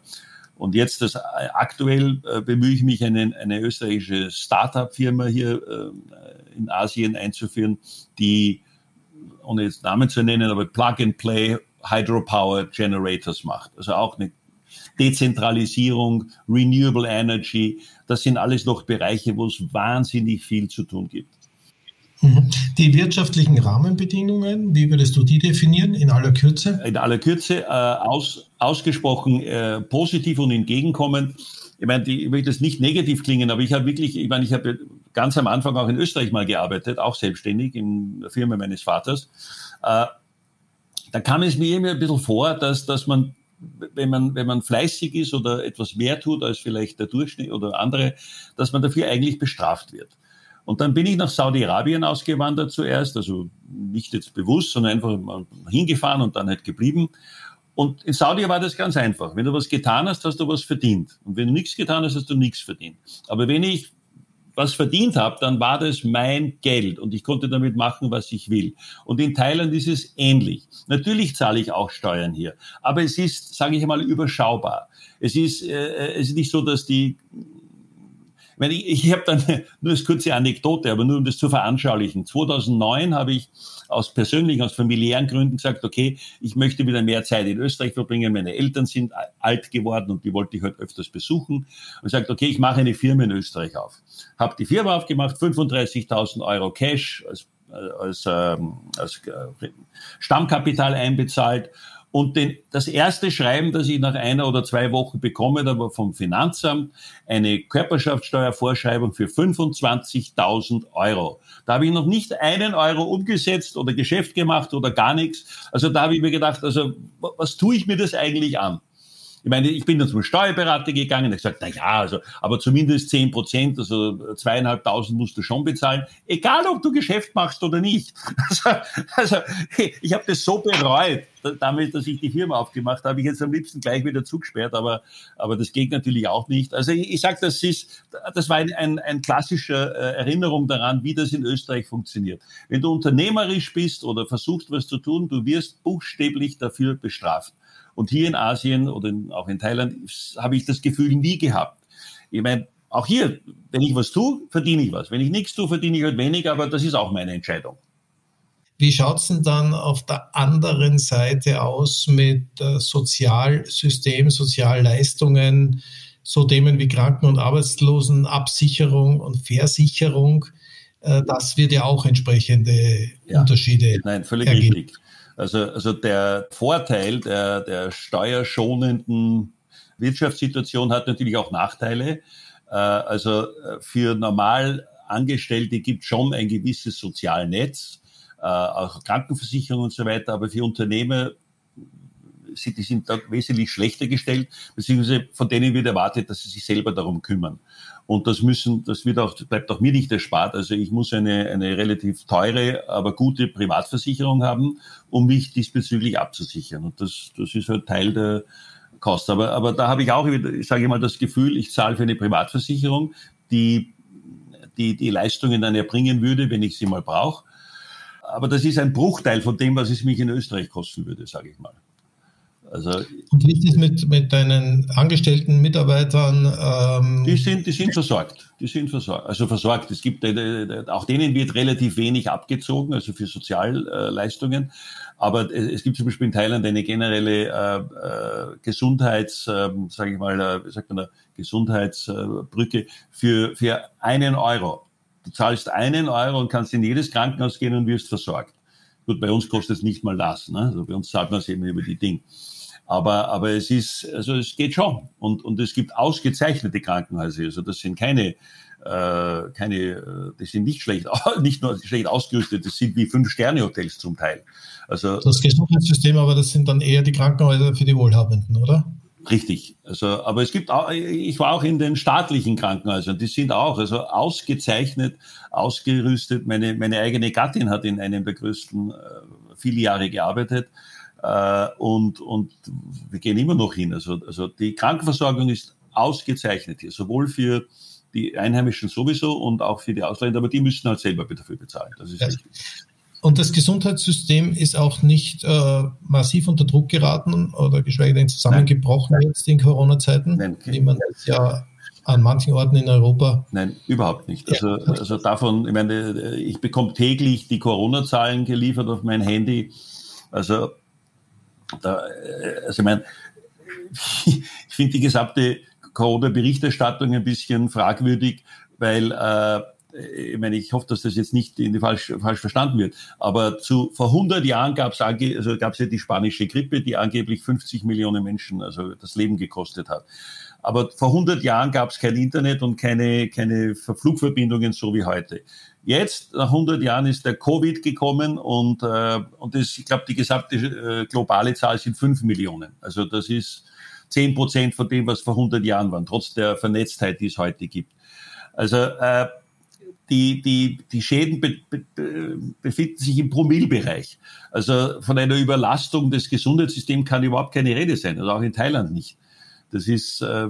Und jetzt das aktuell äh, bemühe ich mich, eine, eine österreichische Start-up-Firma hier äh, in Asien einzuführen, die ohne jetzt Namen zu nennen, aber Plug-and-Play Hydropower Generators macht. Also auch eine Dezentralisierung, Renewable Energy, das sind alles noch Bereiche, wo es wahnsinnig viel zu tun gibt. Mhm. Die wirtschaftlichen Rahmenbedingungen, wie würdest du die definieren in aller Kürze? In aller Kürze, äh, aus, ausgesprochen äh, positiv und entgegenkommend. Ich meine, die, ich möchte das nicht negativ klingen, aber ich habe wirklich, ich meine, ich habe ganz am Anfang auch in Österreich mal gearbeitet, auch selbstständig in der Firma meines Vaters. Äh, da kam es mir immer ein bisschen vor, dass, dass man wenn man, wenn man fleißig ist oder etwas mehr tut als vielleicht der Durchschnitt oder andere, dass man dafür eigentlich bestraft wird. Und dann bin ich nach Saudi-Arabien ausgewandert zuerst, also nicht jetzt bewusst, sondern einfach hingefahren und dann halt geblieben. Und in Saudi war das ganz einfach. Wenn du was getan hast, hast du was verdient. Und wenn du nichts getan hast, hast du nichts verdient. Aber wenn ich was verdient habe, dann war das mein Geld und ich konnte damit machen, was ich will. Und in Thailand ist es ähnlich. Natürlich zahle ich auch Steuern hier, aber es ist, sage ich einmal, überschaubar. Es ist, äh, es ist nicht so, dass die ich, ich habe dann nur eine kurze Anekdote, aber nur um das zu veranschaulichen. 2009 habe ich aus persönlichen, aus familiären Gründen gesagt, okay, ich möchte wieder mehr Zeit in Österreich verbringen. Meine Eltern sind alt geworden und die wollte ich halt öfters besuchen. Und gesagt, okay, ich mache eine Firma in Österreich auf. Habe die Firma aufgemacht, 35.000 Euro Cash als, als, ähm, als äh, Stammkapital einbezahlt und den, das erste Schreiben, das ich nach einer oder zwei Wochen bekomme, da war vom Finanzamt eine Körperschaftssteuervorschreibung für 25.000 Euro. Da habe ich noch nicht einen Euro umgesetzt oder Geschäft gemacht oder gar nichts. Also da habe ich mir gedacht, also was tue ich mir das eigentlich an? Ich meine, ich bin dann zum Steuerberater gegangen, und gesagt, na ja, also, aber zumindest zehn Prozent, also zweieinhalbtausend musst du schon bezahlen, egal ob du Geschäft machst oder nicht. Also, also ich habe das so bereut, damit, dass ich die Firma aufgemacht habe. Ich jetzt am liebsten gleich wieder zugesperrt, aber, aber das geht natürlich auch nicht. Also ich, ich sage, das ist, das war ein, ein, ein klassischer äh, Erinnerung daran, wie das in Österreich funktioniert. Wenn du unternehmerisch bist oder versuchst, was zu tun, du wirst buchstäblich dafür bestraft. Und hier in Asien oder in, auch in Thailand habe ich das Gefühl nie gehabt. Ich meine, auch hier, wenn ich was tue, verdiene ich was. Wenn ich nichts tue, verdiene ich halt weniger, aber das ist auch meine Entscheidung. Wie schaut es denn dann auf der anderen Seite aus mit äh, Sozialsystem, Sozialleistungen, so Themen wie Kranken- und Arbeitslosenabsicherung und Versicherung? Äh, das wird ja auch entsprechende ja. Unterschiede. Nein, völlig ergeben. richtig. Also, also der Vorteil der, der steuerschonenden Wirtschaftssituation hat natürlich auch Nachteile. Äh, also äh, für normal Angestellte gibt schon ein gewisses Sozialnetz, äh, auch Krankenversicherung und so weiter, aber für Unternehmer die sind da wesentlich schlechter gestellt, beziehungsweise von denen wird erwartet, dass sie sich selber darum kümmern. Und das müssen, das wird auch, bleibt auch mir nicht erspart. Also ich muss eine, eine relativ teure, aber gute Privatversicherung haben, um mich diesbezüglich abzusichern. Und das, das ist halt Teil der Kosten. Aber, aber da habe ich auch, ich sage mal, das Gefühl, ich zahle für eine Privatversicherung, die die, die Leistungen dann erbringen würde, wenn ich sie mal brauche. Aber das ist ein Bruchteil von dem, was es mich in Österreich kosten würde, sage ich mal. Also, und wie ist es mit, mit deinen angestellten Mitarbeitern? Ähm die, sind, die sind versorgt. Die sind versorgt. Also versorgt. Es gibt, äh, auch denen wird relativ wenig abgezogen, also für Sozialleistungen. Aber es gibt zum Beispiel in Thailand eine generelle äh, äh, Gesundheits, äh, sage ich mal, äh, wie sagt man da, Gesundheitsbrücke für, für einen Euro. Du zahlst einen Euro und kannst in jedes Krankenhaus gehen und wirst versorgt. Gut, bei uns kostet es nicht mal das. Ne? Also bei uns zahlt man es eben über die Dinge. Aber, aber es ist, also es geht schon. Und, und es gibt ausgezeichnete Krankenhäuser. Also das sind keine, äh, keine, äh, die sind nicht schlecht, nicht nur schlecht ausgerüstet, das sind wie Fünf-Sterne-Hotels zum Teil. Also, das Gesundheitssystem, aber das sind dann eher die Krankenhäuser für die Wohlhabenden, oder? Richtig. Also, aber es gibt auch, ich war auch in den staatlichen Krankenhäusern, die sind auch, also ausgezeichnet, ausgerüstet. Meine, meine eigene Gattin hat in einem der größten äh, viele Jahre gearbeitet und, und wir gehen immer noch hin. Also, also die Krankenversorgung ist ausgezeichnet hier, sowohl für die Einheimischen sowieso und auch für die Ausländer, aber die müssen halt selber dafür bezahlen. Das ist richtig. Und das Gesundheitssystem ist auch nicht äh, massiv unter Druck geraten oder geschweige denn zusammengebrochen Nein. jetzt in Corona-Zeiten, wie man es ja an manchen Orten in Europa. Nein, überhaupt nicht. Also, also davon, ich meine, ich bekomme täglich die Corona-Zahlen geliefert auf mein Handy. Also da, äh, also ich meine, ich finde die gesamte Corona-Berichterstattung ein bisschen fragwürdig, weil äh, ich meine, ich hoffe, dass das jetzt nicht in die falsch, falsch verstanden wird, aber zu, vor 100 Jahren gab es also gab's ja die spanische Grippe, die angeblich 50 Millionen Menschen also das Leben gekostet hat. Aber vor 100 Jahren gab es kein Internet und keine, keine Flugverbindungen so wie heute. Jetzt, nach 100 Jahren, ist der Covid gekommen und, äh, und das, ich glaube, die gesamte äh, globale Zahl sind 5 Millionen. Also das ist 10 Prozent von dem, was vor 100 Jahren waren, trotz der Vernetztheit, die es heute gibt. Also äh, die, die, die Schäden be, be, befinden sich im Promillbereich. Also von einer Überlastung des Gesundheitssystems kann überhaupt keine Rede sein, also auch in Thailand nicht. Das ist, äh,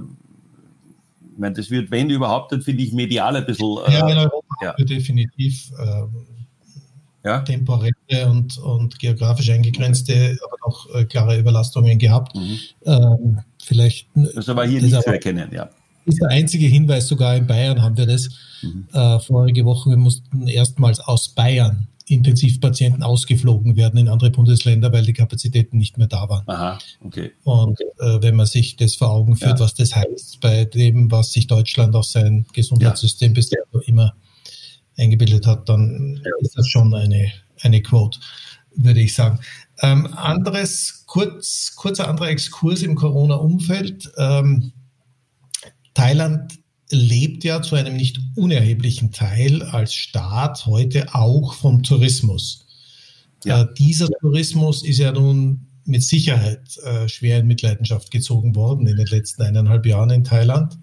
ich meine, das wird, wenn überhaupt, dann finde ich medial ein bisschen. Äh, ja, in Europa ja. definitiv äh, ja? temporäre und, und geografisch eingegrenzte, aber auch äh, klare Überlastungen gehabt. Mhm. Ähm, vielleicht. Das ist aber hier nicht zu erkennen, ja ist der einzige Hinweis, sogar in Bayern haben wir das. Mhm. Äh, vorige Woche wir mussten erstmals aus Bayern Intensivpatienten ausgeflogen werden in andere Bundesländer, weil die Kapazitäten nicht mehr da waren. Aha, okay. Und äh, wenn man sich das vor Augen führt, ja. was das heißt bei dem, was sich Deutschland auf sein Gesundheitssystem ja. bisher immer eingebildet hat, dann ja. ist das schon eine, eine Quote, würde ich sagen. Ähm, anderes, kurz, kurzer anderer Exkurs im Corona-Umfeld. Ähm, Thailand lebt ja zu einem nicht unerheblichen Teil als Staat heute auch vom Tourismus. Ja. Äh, dieser Tourismus ist ja nun mit Sicherheit äh, schwer in Mitleidenschaft gezogen worden in den letzten eineinhalb Jahren in Thailand.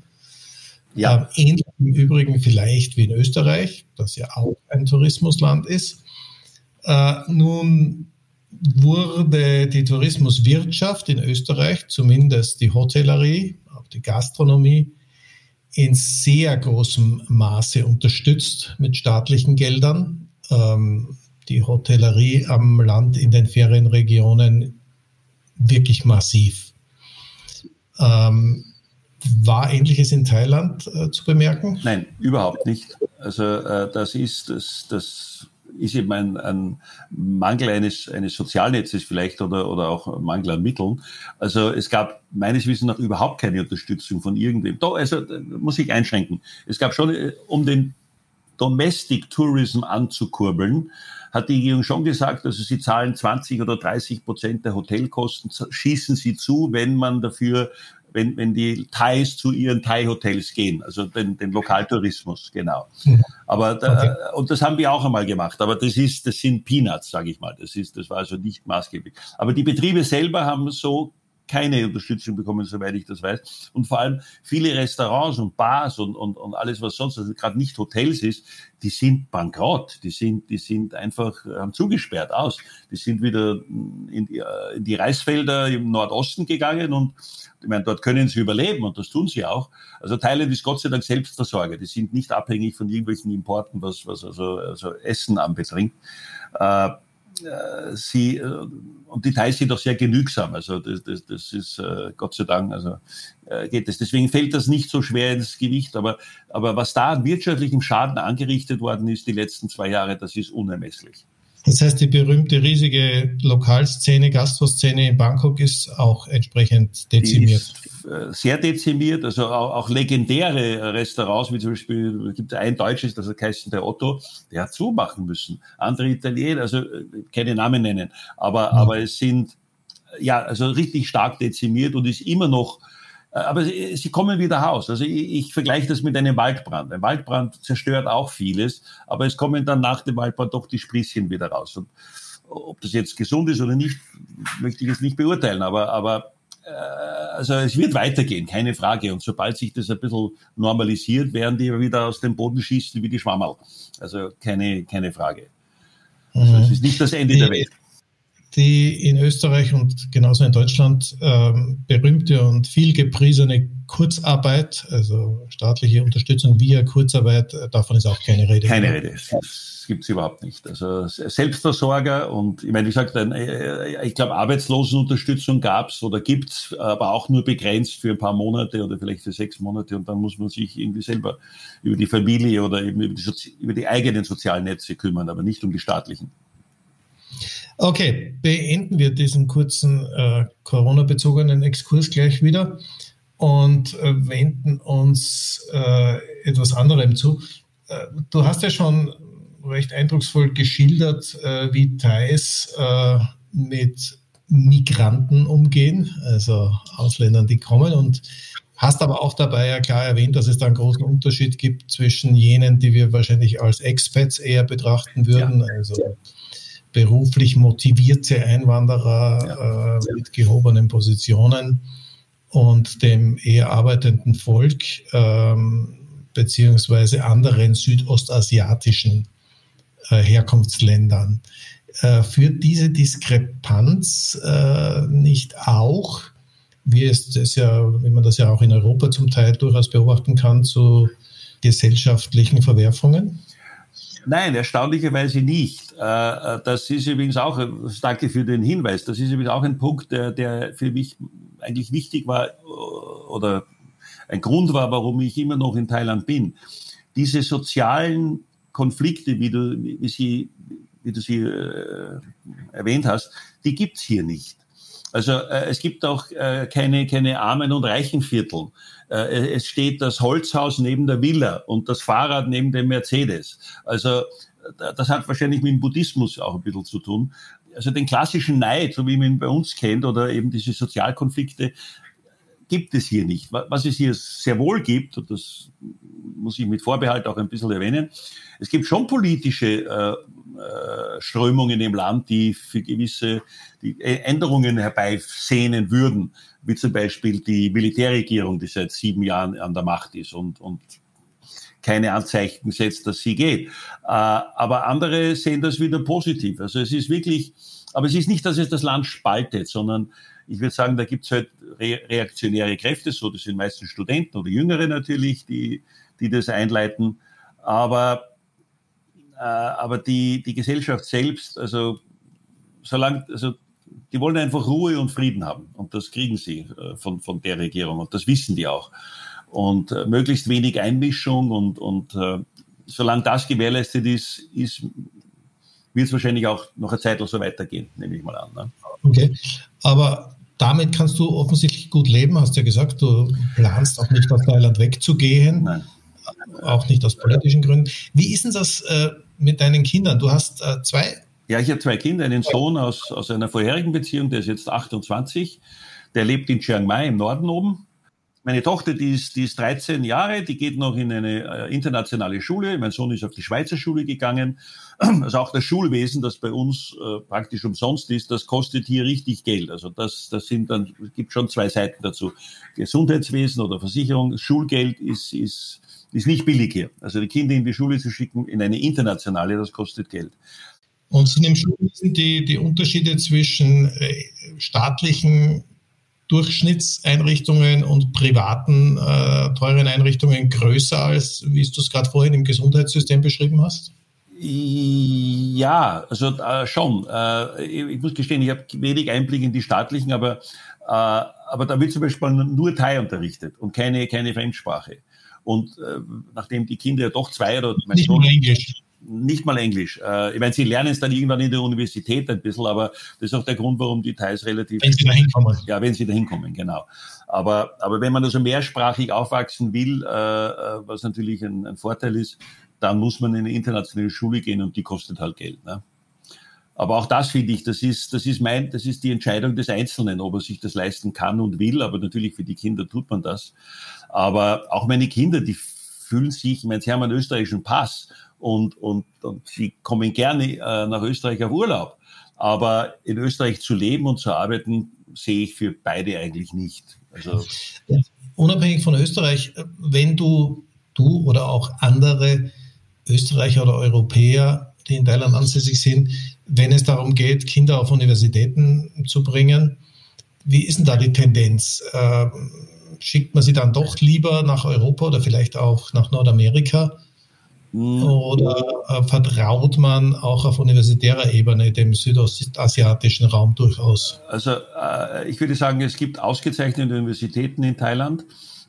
Ja. Äh, ähnlich im Übrigen vielleicht wie in Österreich, das ja auch ein Tourismusland ist. Äh, nun wurde die Tourismuswirtschaft in Österreich, zumindest die Hotellerie, auch die Gastronomie, in sehr großem Maße unterstützt mit staatlichen Geldern. Ähm, die Hotellerie am Land in den Ferienregionen wirklich massiv. Ähm, war Ähnliches in Thailand äh, zu bemerken? Nein, überhaupt nicht. Also äh, das ist das, das ist eben ein, ein Mangel eines, eines Sozialnetzes vielleicht oder, oder auch Mangel an Mitteln. Also es gab meines Wissens nach überhaupt keine Unterstützung von irgendwem. Doch, also muss ich einschränken. Es gab schon, äh, um den Domestic Tourism anzukurbeln, hat die Regierung schon gesagt, also sie zahlen 20 oder 30 Prozent der Hotelkosten, schießen sie zu, wenn man dafür wenn, wenn die Thais zu ihren Thai-Hotels gehen, also den, den Lokaltourismus, genau. Aber da, okay. und das haben wir auch einmal gemacht, aber das ist, das sind Peanuts, sage ich mal. Das ist, das war also nicht maßgeblich. Aber die Betriebe selber haben so keine Unterstützung bekommen, soweit ich das weiß. Und vor allem viele Restaurants und Bars und, und, und alles, was sonst, also gerade nicht Hotels ist, die sind bankrott. Die sind, die sind einfach, haben zugesperrt aus. Die sind wieder in die, in die Reisfelder im Nordosten gegangen und ich meine, dort können sie überleben und das tun sie auch. Also Thailand ist Gott sei Dank Selbstversorger. Die sind nicht abhängig von irgendwelchen Importen, was, was also, also Essen. Äh, äh, sie, äh, und die Thais sind auch sehr genügsam. Also das, das, das ist äh, Gott sei Dank, also äh, geht es. Deswegen fällt das nicht so schwer ins Gewicht. Aber, aber was da an wirtschaftlichem Schaden angerichtet worden ist die letzten zwei Jahre, das ist unermesslich. Das heißt, die berühmte riesige Lokalszene, Gastroszene in Bangkok ist auch entsprechend dezimiert. Äh, sehr dezimiert, also auch, auch, legendäre Restaurants, wie zum Beispiel, es gibt ein deutsches, das heißt der Otto, der hat zumachen müssen. Andere Italiener, also äh, keine Namen nennen, aber, mhm. aber es sind ja also richtig stark dezimiert und ist immer noch aber sie, sie kommen wieder raus. Also ich, ich vergleiche das mit einem Waldbrand. Ein Waldbrand zerstört auch vieles, aber es kommen dann nach dem Waldbrand doch die Sprießchen wieder raus. Und ob das jetzt gesund ist oder nicht, möchte ich jetzt nicht beurteilen, aber, aber äh, also es wird weitergehen, keine Frage. Und sobald sich das ein bisschen normalisiert, werden die wieder aus dem Boden schießen wie die Schwammerl. Also keine, keine Frage. Also es ist nicht das Ende der Welt die in Österreich und genauso in Deutschland ähm, berühmte und viel gepriesene Kurzarbeit, also staatliche Unterstützung via Kurzarbeit, äh, davon ist auch keine Rede. Keine Rede, das gibt es überhaupt nicht. Also Selbstversorger und ich meine, wie gesagt, äh, ich glaube, Arbeitslosenunterstützung gab es oder gibt es, aber auch nur begrenzt für ein paar Monate oder vielleicht für sechs Monate und dann muss man sich irgendwie selber über die Familie oder eben über die, über die eigenen sozialen Netze kümmern, aber nicht um die staatlichen. Okay, beenden wir diesen kurzen äh, Corona-bezogenen Exkurs gleich wieder und äh, wenden uns äh, etwas anderem zu. äh, du hast ja schon recht eindrucksvoll geschildert, äh, wie Thais äh, mit Migranten umgehen, also Ausländern, die kommen und hast aber auch dabei ja klar erwähnt, dass es da einen großen Unterschied gibt zwischen jenen, die wir wahrscheinlich als Expats eher betrachten würden, ja. also beruflich motivierte Einwanderer ja. äh, mit gehobenen Positionen und dem eher arbeitenden Volk ähm, beziehungsweise anderen südostasiatischen äh, Herkunftsländern. Äh, führt diese Diskrepanz äh, nicht auch, wie es das ja, wie man das ja auch in Europa zum Teil durchaus beobachten kann, zu gesellschaftlichen Verwerfungen? Nein, erstaunlicherweise nicht. Äh, äh, das ist übrigens auch, danke für den Hinweis, das ist übrigens auch ein Punkt, der, der für mich eigentlich wichtig war oder ein Grund war, warum ich immer noch in Thailand bin. Diese sozialen Konflikte, wie du, wie sie, wie du sie äh, erwähnt hast, die gibt's hier nicht. Also äh, es gibt auch äh, keine, keine Armen- und Reichenviertel. Äh, es steht das Holzhaus neben der Villa und das Fahrrad neben dem Mercedes. Also das hat wahrscheinlich mit dem Buddhismus auch ein bisschen zu tun. Also den klassischen Neid, so wie man ihn bei uns kennt, oder eben diese Sozialkonflikte, gibt es hier nicht. Was es hier sehr wohl gibt, und das muss ich mit Vorbehalt auch ein bisschen erwähnen, es gibt schon politische äh, äh, Strömungen im Land, die für gewisse Änderungen herbeisehnen würden, wie zum Beispiel die Militärregierung, die seit sieben Jahren an der Macht ist und, und keine Anzeichen setzt, dass sie geht. Äh, aber andere sehen das wieder positiv. Also es ist wirklich, aber es ist nicht, dass es das Land spaltet, sondern ich würde sagen, da gibt es halt re reaktionäre Kräfte, so das sind meistens Studenten oder Jüngere natürlich, die, die das einleiten. Aber, äh, aber die, die Gesellschaft selbst, also solange, also die wollen einfach Ruhe und Frieden haben. Und das kriegen sie äh, von, von der Regierung. Und das wissen die auch. Und äh, möglichst wenig Einmischung und, und äh, solange das gewährleistet ist, ist wird es wahrscheinlich auch noch eine Zeit so weitergehen, nehme ich mal an. Ne? Okay, aber damit kannst du offensichtlich gut leben, hast ja gesagt, du planst auch nicht aus Thailand wegzugehen, Nein. auch nicht aus politischen Gründen. Wie ist denn das äh, mit deinen Kindern? Du hast äh, zwei? Ja, ich habe zwei Kinder, einen Sohn aus, aus einer vorherigen Beziehung, der ist jetzt 28, der lebt in Chiang Mai im Norden oben meine Tochter, die ist, die ist 13 Jahre, die geht noch in eine äh, internationale Schule. Mein Sohn ist auf die Schweizer Schule gegangen. Also auch das Schulwesen, das bei uns äh, praktisch umsonst ist, das kostet hier richtig Geld. Also das, das sind dann, gibt schon zwei Seiten dazu. Gesundheitswesen oder Versicherung, Schulgeld ist, ist, ist nicht billig hier. Also die Kinder in die Schule zu schicken, in eine internationale, das kostet Geld. Und sind im Schulwesen die, die Unterschiede zwischen äh, staatlichen Durchschnittseinrichtungen und privaten äh, teuren Einrichtungen größer als, wie du es gerade vorhin im Gesundheitssystem beschrieben hast? Ja, also äh, schon. Äh, ich muss gestehen, ich habe wenig Einblick in die staatlichen, aber, äh, aber da wird zum Beispiel nur Thai unterrichtet und keine, keine Fremdsprache. Und äh, nachdem die Kinder ja doch zwei oder Nicht Sohn, Englisch nicht mal Englisch. Äh, ich meine, sie lernen es dann irgendwann in der Universität ein bisschen, aber das ist auch der Grund, warum die Thais relativ... Wenn sie da hinkommen. Ja, wenn sie da hinkommen, genau. Aber, aber wenn man also mehrsprachig aufwachsen will, äh, äh, was natürlich ein, ein, Vorteil ist, dann muss man in eine internationale Schule gehen und die kostet halt Geld. Ne? Aber auch das finde ich, das ist, das ist mein, das ist die Entscheidung des Einzelnen, ob er sich das leisten kann und will. Aber natürlich für die Kinder tut man das. Aber auch meine Kinder, die fühlen sich, ich meine, sie haben einen österreichischen Pass und, und, und sie kommen gerne äh, nach Österreich auf Urlaub. Aber in Österreich zu leben und zu arbeiten, sehe ich für beide eigentlich nicht. Also, Unabhängig von Österreich, wenn du, du oder auch andere Österreicher oder Europäer, die in Thailand ansässig sind, wenn es darum geht, Kinder auf Universitäten zu bringen, wie ist denn da die Tendenz? Ähm, schickt man sie dann doch lieber nach Europa oder vielleicht auch nach Nordamerika? Oder äh, vertraut man auch auf universitärer Ebene dem südostasiatischen Raum durchaus? Also äh, ich würde sagen, es gibt ausgezeichnete Universitäten in Thailand.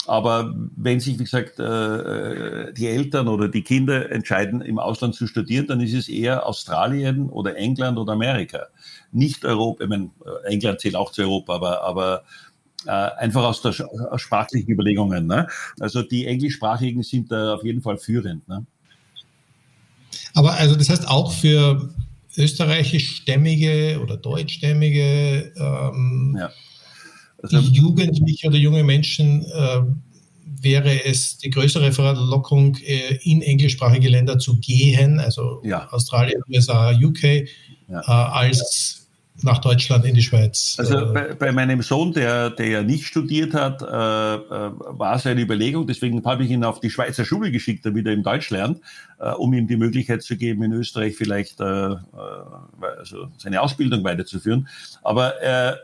Aber wenn sich, wie gesagt, äh, äh, die Eltern oder die Kinder entscheiden, im Ausland zu studieren, dann ist es eher Australien oder England oder Amerika. Nicht Europa. Ich meine, England zählt auch zu Europa, aber, aber äh, einfach aus, der, aus sprachlichen Überlegungen. Ne? Also die Englischsprachigen sind da auf jeden Fall führend. Ne? Aber also das heißt auch für österreichischstämmige oder deutschstämmige ähm, ja. also, Jugendliche oder junge Menschen äh, wäre es die größere Verlockung, äh, in englischsprachige Länder zu gehen, also ja. Australien, USA, UK, ja. äh, als nach Deutschland in die Schweiz. Also äh, bei, bei meinem Sohn, der, der ja nicht studiert hat, äh, äh, war es eine Überlegung. Deswegen habe ich ihn auf die Schweizer Schule geschickt, damit er im Deutsch lernt, äh, um ihm die Möglichkeit zu geben, in Österreich vielleicht äh, äh also seine Ausbildung weiterzuführen. Aber äh,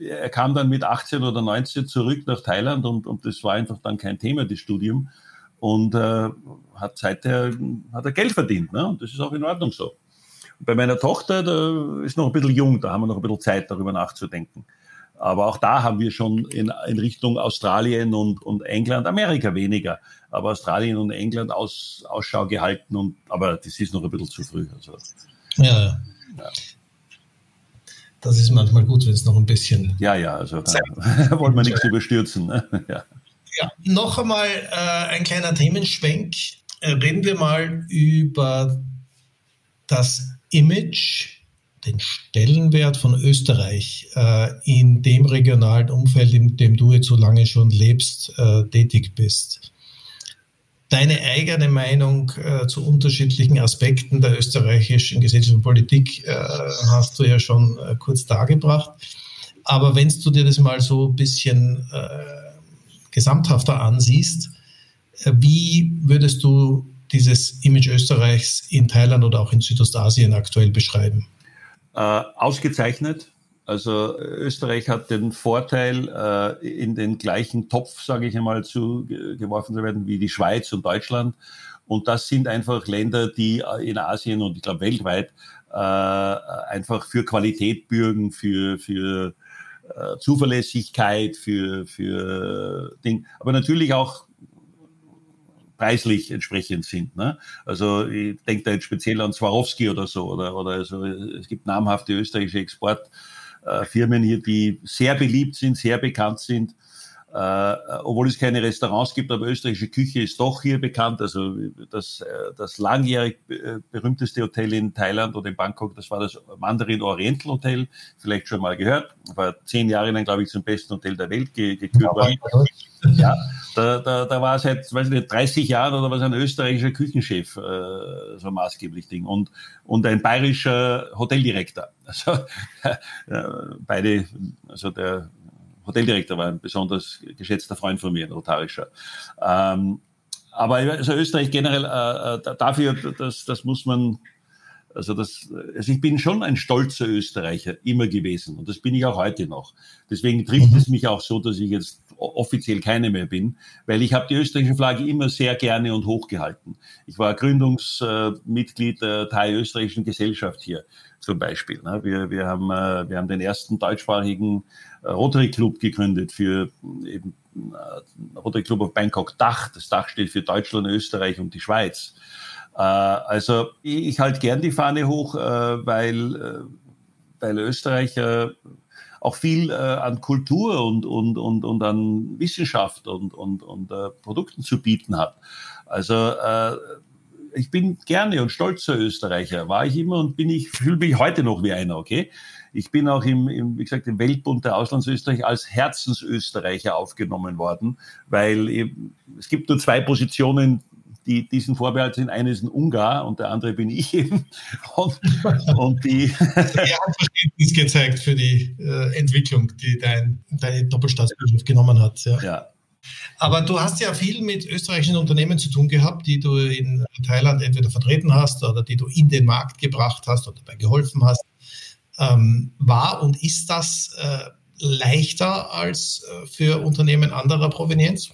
er kam dann mit 18 oder 19 zurück nach Thailand und, und das war einfach dann kein Thema, das Studium. Und äh, hat seither hat er Geld verdient. Ne? Und das ist auch in Ordnung so. Bei meiner Tochter, da ist noch ein bisschen jung, da haben wir noch ein bisschen Zeit, darüber nachzudenken. Aber auch da haben wir schon in, in Richtung Australien und, und England, Amerika weniger, aber Australien und England aus, Ausschau gehalten. Und, aber das ist noch ein bisschen zu früh. Also, ja, ja. Das ist manchmal gut, wenn es noch ein bisschen. Ja, ja, also da wollen wir nichts überstürzen. Ne? ja. ja, noch einmal äh, ein kleiner Themenschwenk. Äh, reden wir mal über das Image, den Stellenwert von Österreich äh, in dem regionalen Umfeld, in dem du jetzt so lange schon lebst, äh, tätig bist. Deine eigene Meinung äh, zu unterschiedlichen Aspekten der österreichischen gesellschaftlichen Politik äh, hast du ja schon äh, kurz dargebracht. Aber wenn du dir das mal so ein bisschen äh, gesamthafter ansiehst, wie würdest du dieses Image Österreichs in Thailand oder auch in Südostasien aktuell beschreiben? Äh, ausgezeichnet. Also Österreich hat den Vorteil, äh, in den gleichen Topf, sage ich einmal, zu geworfen zu werden wie die Schweiz und Deutschland. Und das sind einfach Länder, die in Asien und ich glaube weltweit äh, einfach für Qualität bürgen, für, für äh, Zuverlässigkeit, für, für Ding. Aber natürlich auch preislich entsprechend sind. Ne? Also ich denke da jetzt speziell an Swarovski oder so, oder, oder also, es gibt namhafte österreichische Exportfirmen hier, die sehr beliebt sind, sehr bekannt sind äh, obwohl es keine Restaurants gibt, aber österreichische Küche ist doch hier bekannt. Also das, äh, das langjährig äh, berühmteste Hotel in Thailand oder in Bangkok, das war das Mandarin Oriental Hotel, vielleicht schon mal gehört, war zehn Jahre lang, glaube ich, zum besten Hotel der Welt ge gekürt worden. Ja, da, da, da war seit, weiß ich nicht, 30 Jahren oder was ein österreichischer Küchenchef äh, so maßgeblich Ding und, und ein bayerischer Hoteldirektor. Also äh, beide, also der Hoteldirektor war ein besonders geschätzter Freund von mir, ein rotarischer. Ähm, aber also Österreich generell äh, äh dafür, das, das muss man, also das, also ich bin schon ein stolzer Österreicher immer gewesen und das bin ich auch heute noch. Deswegen trifft mhm. es mich auch so, dass ich jetzt offiziell keine mehr bin, weil ich habe die österreichische Flagge immer sehr gerne und hochgehalten. Ich war Gründungsmitglied der Thai-Österreichischen Gesellschaft hier zum Beispiel. Ne? Wir, wir, haben, äh, wir haben den ersten deutschsprachigen äh, Rotary Club gegründet für eben äh, Rotary Club of Bangkok Dach. Das Dach steht für Deutschland, Österreich und die Schweiz. Also ich, halte gern die Fahne hoch, weil, weil Österreich auch viel an Kultur und, und, und, und an Wissenschaft und, und, und Produkten zu bieten hat. Also ich bin gerne und stolzer Österreicher, war ich immer und bin ich, fühle mich heute noch wie einer, okay? Ich bin auch im, im, wie gesagt, im Weltbund der Auslandsösterreich als Herzensösterreicher aufgenommen worden, weil eben, es gibt nur zwei Positionen, die diesen Vorbehalt sind. Eine ist ein Ungar und der andere bin ich eben. Und, und die. Er hat Verständnis gezeigt für die äh, Entwicklung, die dein, deine Doppelstaatsbürgerschaft genommen hat. Ja. ja. Aber du hast ja viel mit österreichischen Unternehmen zu tun gehabt, die du in Thailand entweder vertreten hast oder die du in den Markt gebracht hast oder dabei geholfen hast. Ähm, war und ist das äh, leichter als äh, für Unternehmen anderer Provenienz?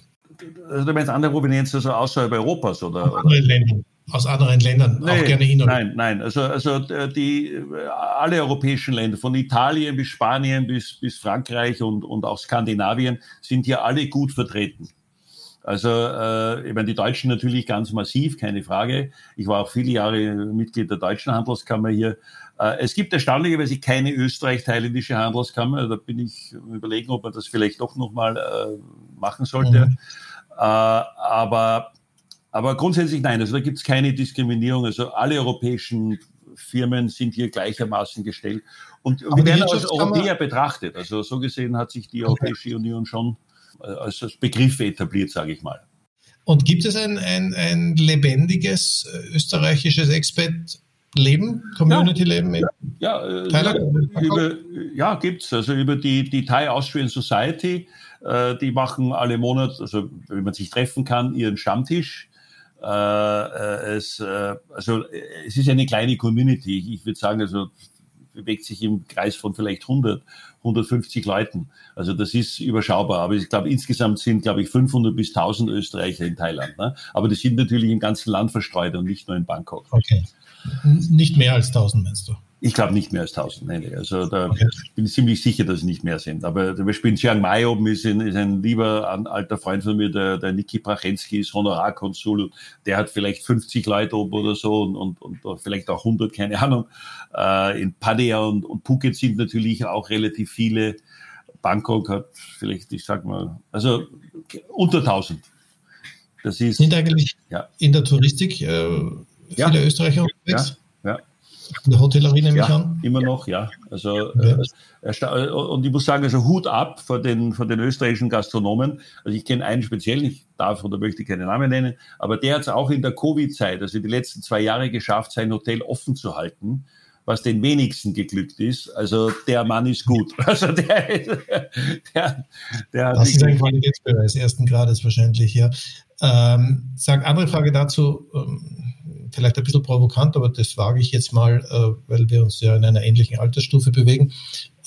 Also du meinst andere Provenienz, also außerhalb Europas oder? Andere Länder aus anderen Ländern, nee, auch gerne innerhalb. Nein, nein, also, also äh, die, äh, alle europäischen Länder, von Italien bis Spanien bis, bis Frankreich und, und auch Skandinavien, sind hier alle gut vertreten. Also äh, ich meine, die Deutschen natürlich ganz massiv, keine Frage. Ich war auch viele Jahre Mitglied der Deutschen Handelskammer hier. Äh, es gibt erstaunlicherweise keine österreich-thailändische Handelskammer. Da bin ich überlegen, ob man das vielleicht doch nochmal äh, machen sollte. Mhm. Äh, aber aber grundsätzlich nein, also da gibt es keine Diskriminierung. Also alle europäischen Firmen sind hier gleichermaßen gestellt. Und wir werden als Europäer betrachtet. Also so gesehen hat sich die Europäische Union schon äh, als Begriff etabliert, sage ich mal. Und gibt es ein, ein, ein lebendiges äh, österreichisches Expat-Leben, Community-Leben? Ja, ja, Thailand? Über, ja gibt's. Also über die, die Thai Austrian Society, die machen alle Monate, also wenn man sich treffen kann, ihren Stammtisch. Äh, äh es, äh, also es ist eine kleine Community. Ich, ich würde sagen, also bewegt sich im Kreis von vielleicht 100, 150 Leuten. Also das ist überschaubar. Aber ich glaube, insgesamt sind, glaube ich, 500 bis 1000 Österreicher in Thailand. Ne? Aber die sind natürlich im ganzen Land verstreut und nicht nur in Bangkok. Okay. Nicht mehr als 1000, meinst du? Ich glaube nicht mehr als 1000. Nein, also da okay. bin ich ziemlich sicher, dass es nicht mehr sind. Aber zum Beispiel in Chiang Mai oben ist ein, ist ein lieber alter Freund von mir, der, der Niki Prachensky, ist Honorarkonsul. Der hat vielleicht 50 Leute oben oder so und, und, und vielleicht auch 100, keine Ahnung. Äh, in Pattaya und, und Phuket sind natürlich auch relativ viele. Bangkok hat vielleicht, ich sag mal, also unter 1000. Das ist, sind eigentlich ja. in der Touristik äh, viele ja. Österreicher unterwegs? Ja. Ja. In der Hotellerie nehme ja, ich an? Immer noch, ja. Also, okay. äh, und ich muss sagen, also Hut ab vor den, vor den österreichischen Gastronomen. Also ich kenne einen speziell, ich darf oder möchte keinen Namen nennen, aber der hat es auch in der Covid-Zeit, also die letzten zwei Jahre geschafft, sein Hotel offen zu halten was den wenigsten geglückt ist. Also der Mann ist gut. Also der, der, der das ist ein Qualitätsbeweis ersten Grades wahrscheinlich, ja. Ähm, sag andere Frage dazu. Ähm, vielleicht ein bisschen provokant, aber das wage ich jetzt mal, äh, weil wir uns ja in einer ähnlichen Altersstufe bewegen.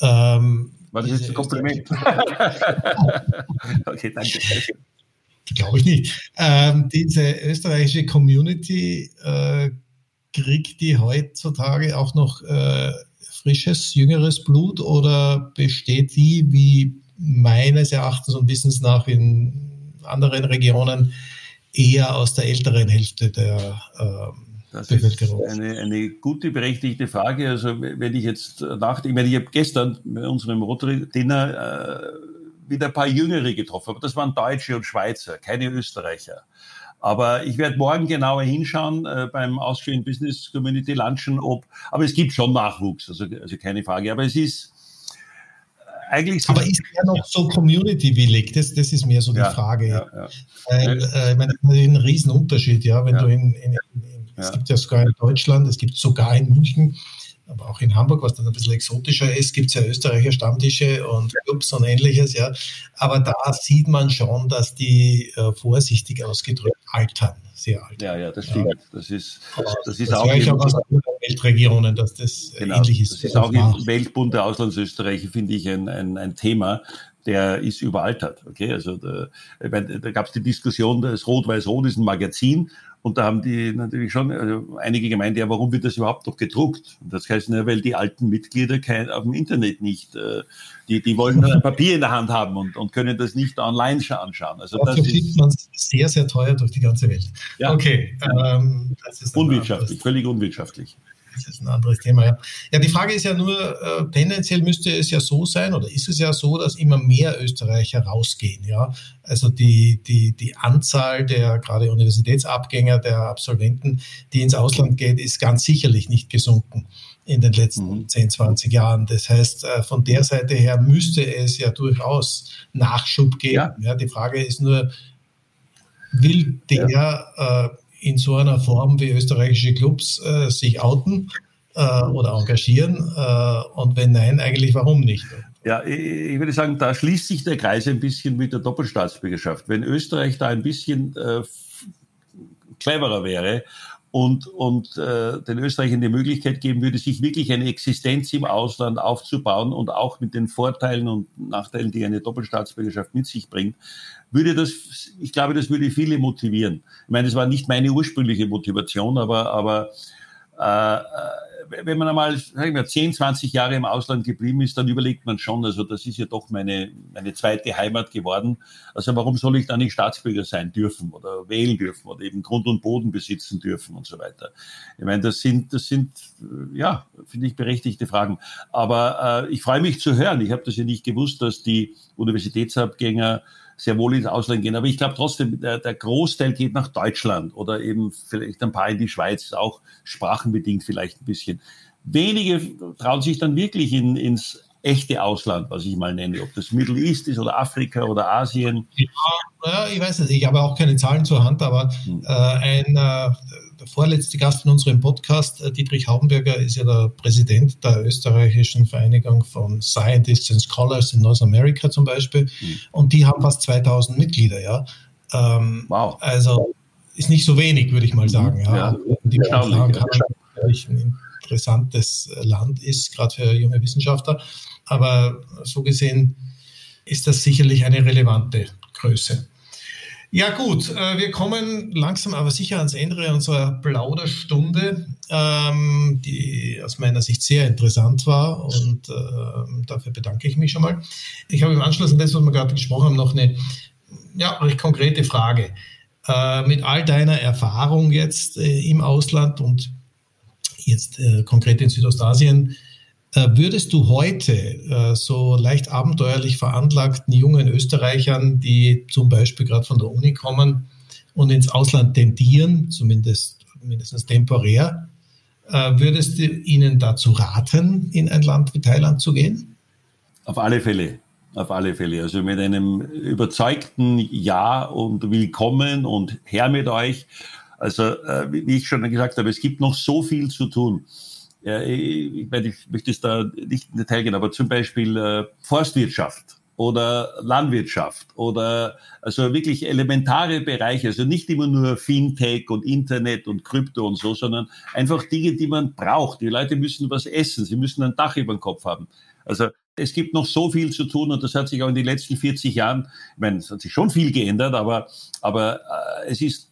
Ähm, War das jetzt ein Kompliment? okay, danke. Glaube ich nicht. Ähm, diese österreichische Community äh, kriegt die heutzutage auch noch äh, frisches, jüngeres Blut oder besteht die, wie meines Erachtens und Wissens nach in anderen Regionen, eher aus der älteren Hälfte der ähm, das ist eine, eine gute, berechtigte Frage. Also wenn ich jetzt nachdenke, ich meine, ich habe gestern bei unserem Rotary-Dinner äh, wieder ein paar Jüngere getroffen, aber das waren Deutsche und Schweizer, keine Österreicher. Aber ich werde morgen genauer hinschauen äh, beim Austrian Business Community Lunchen, ob, aber es gibt schon Nachwuchs, also, also keine Frage. Aber es ist, eigentlich Aber ist er noch so community-willig? Das, das ist mir so die ja, Frage. Ja, ja. Weil, äh, ich meine, das ist ein Riesenunterschied, ja, wenn du in, in, in es gibt ja sogar in Deutschland, es gibt sogar in München, aber auch in Hamburg, was dann ein bisschen exotischer ist, gibt es ja Österreicher Stammtische und Clubs und ähnliches, ja. Aber da sieht man schon, dass die äh, vorsichtig ausgedrückt altern, sehr alt. Ja, ja, das stimmt. Ja. Das ist, das ist das auch, in, auch aus anderen Weltregionen, dass das genau, ähnlich ist. Das ist auch im Weltbund der Auslandsösterreicher, finde ich, ein, ein, ein Thema, der ist überaltert. Okay, also da, da gab es die Diskussion, das Rot-Weiß-Rot ist ein Magazin und da haben die natürlich schon also einige gemeint, ja, warum wird das überhaupt noch gedruckt? Und das heißt nur, weil die alten Mitglieder kein, auf dem Internet nicht, äh, die, die wollen ein Papier in der Hand haben und, und können das nicht online anschauen. Also das ist man sehr, sehr teuer durch die ganze Welt. Ja. Okay. Ähm, unwirtschaftlich, völlig unwirtschaftlich das ist ein anderes Thema. Ja, ja die Frage ist ja nur, äh, tendenziell müsste es ja so sein oder ist es ja so, dass immer mehr Österreicher rausgehen. Ja? Also die, die, die Anzahl der gerade Universitätsabgänger, der Absolventen, die ins Ausland geht, ist ganz sicherlich nicht gesunken in den letzten mhm. 10, 20 Jahren. Das heißt, äh, von der Seite her müsste es ja durchaus Nachschub geben. Ja. ja die Frage ist nur, will der ja. äh, in so einer Form wie österreichische Clubs äh, sich outen äh, oder engagieren? Äh, und wenn nein, eigentlich warum nicht? Ja, ich würde sagen, da schließt sich der Kreis ein bisschen mit der Doppelstaatsbürgerschaft. Wenn Österreich da ein bisschen äh, cleverer wäre und, und äh, den Österreichern die Möglichkeit geben würde, sich wirklich eine Existenz im Ausland aufzubauen und auch mit den Vorteilen und Nachteilen, die eine Doppelstaatsbürgerschaft mit sich bringt, würde das, ich glaube, das würde viele motivieren. Ich meine, das war nicht meine ursprüngliche Motivation, aber, aber äh, wenn man einmal, sagen wir, 10, 20 Jahre im Ausland geblieben ist, dann überlegt man schon, also das ist ja doch meine, meine zweite Heimat geworden. Also warum soll ich da nicht Staatsbürger sein dürfen oder wählen dürfen oder eben Grund und Boden besitzen dürfen und so weiter? Ich meine, das sind, das sind, ja, finde ich berechtigte Fragen. Aber äh, ich freue mich zu hören. Ich habe das ja nicht gewusst, dass die Universitätsabgänger sehr wohl ins Ausland gehen. Aber ich glaube trotzdem, der, der Großteil geht nach Deutschland oder eben vielleicht ein paar in die Schweiz, auch sprachenbedingt vielleicht ein bisschen. Wenige trauen sich dann wirklich in, ins echte Ausland, was ich mal nenne, ob das Middle East ist oder Afrika oder Asien. Ja, ich weiß nicht, ich habe auch keine Zahlen zur Hand, aber hm. äh, ein äh, vorletzte Gast in unserem Podcast, äh, Dietrich Haubenberger, ist ja der Präsident der österreichischen Vereinigung von Scientists and Scholars in North America zum Beispiel. Mhm. Und die haben fast 2000 Mitglieder, ja. Ähm, wow. Also ist nicht so wenig, würde ich mal sagen. Ja. ja. Die sagen kann, ein interessantes Land ist, gerade für junge Wissenschaftler. Aber so gesehen ist das sicherlich eine relevante Größe. Ja gut, äh, wir kommen langsam aber sicher ans Ende unserer Plauderstunde, ähm, die aus meiner Sicht sehr interessant war und äh, dafür bedanke ich mich schon mal. Ich habe im Anschluss an das, was wir gerade gesprochen haben, noch eine ja, recht konkrete Frage. Äh, mit all deiner Erfahrung jetzt äh, im Ausland und jetzt äh, konkret in Südostasien, würdest du heute äh, so leicht abenteuerlich veranlagten jungen Österreichern, die zum Beispiel gerade von der Uni kommen und ins Ausland tendieren, zumindest mindestens temporär, äh, würdest du ihnen dazu raten, in ein Land wie Thailand zu gehen? Auf alle Fälle. Auf alle Fälle. Also mit einem überzeugten Ja und Willkommen und her mit euch. Also, wie ich schon gesagt habe, es gibt noch so viel zu tun. Ja, ich, meine, ich möchte es da nicht in Detail gehen, aber zum Beispiel äh, Forstwirtschaft oder Landwirtschaft oder also wirklich elementare Bereiche, also nicht immer nur Fintech und Internet und Krypto und so, sondern einfach Dinge, die man braucht. Die Leute müssen was essen, sie müssen ein Dach über dem Kopf haben. Also es gibt noch so viel zu tun und das hat sich auch in den letzten 40 Jahren, ich meine, es hat sich schon viel geändert, aber, aber äh, es ist,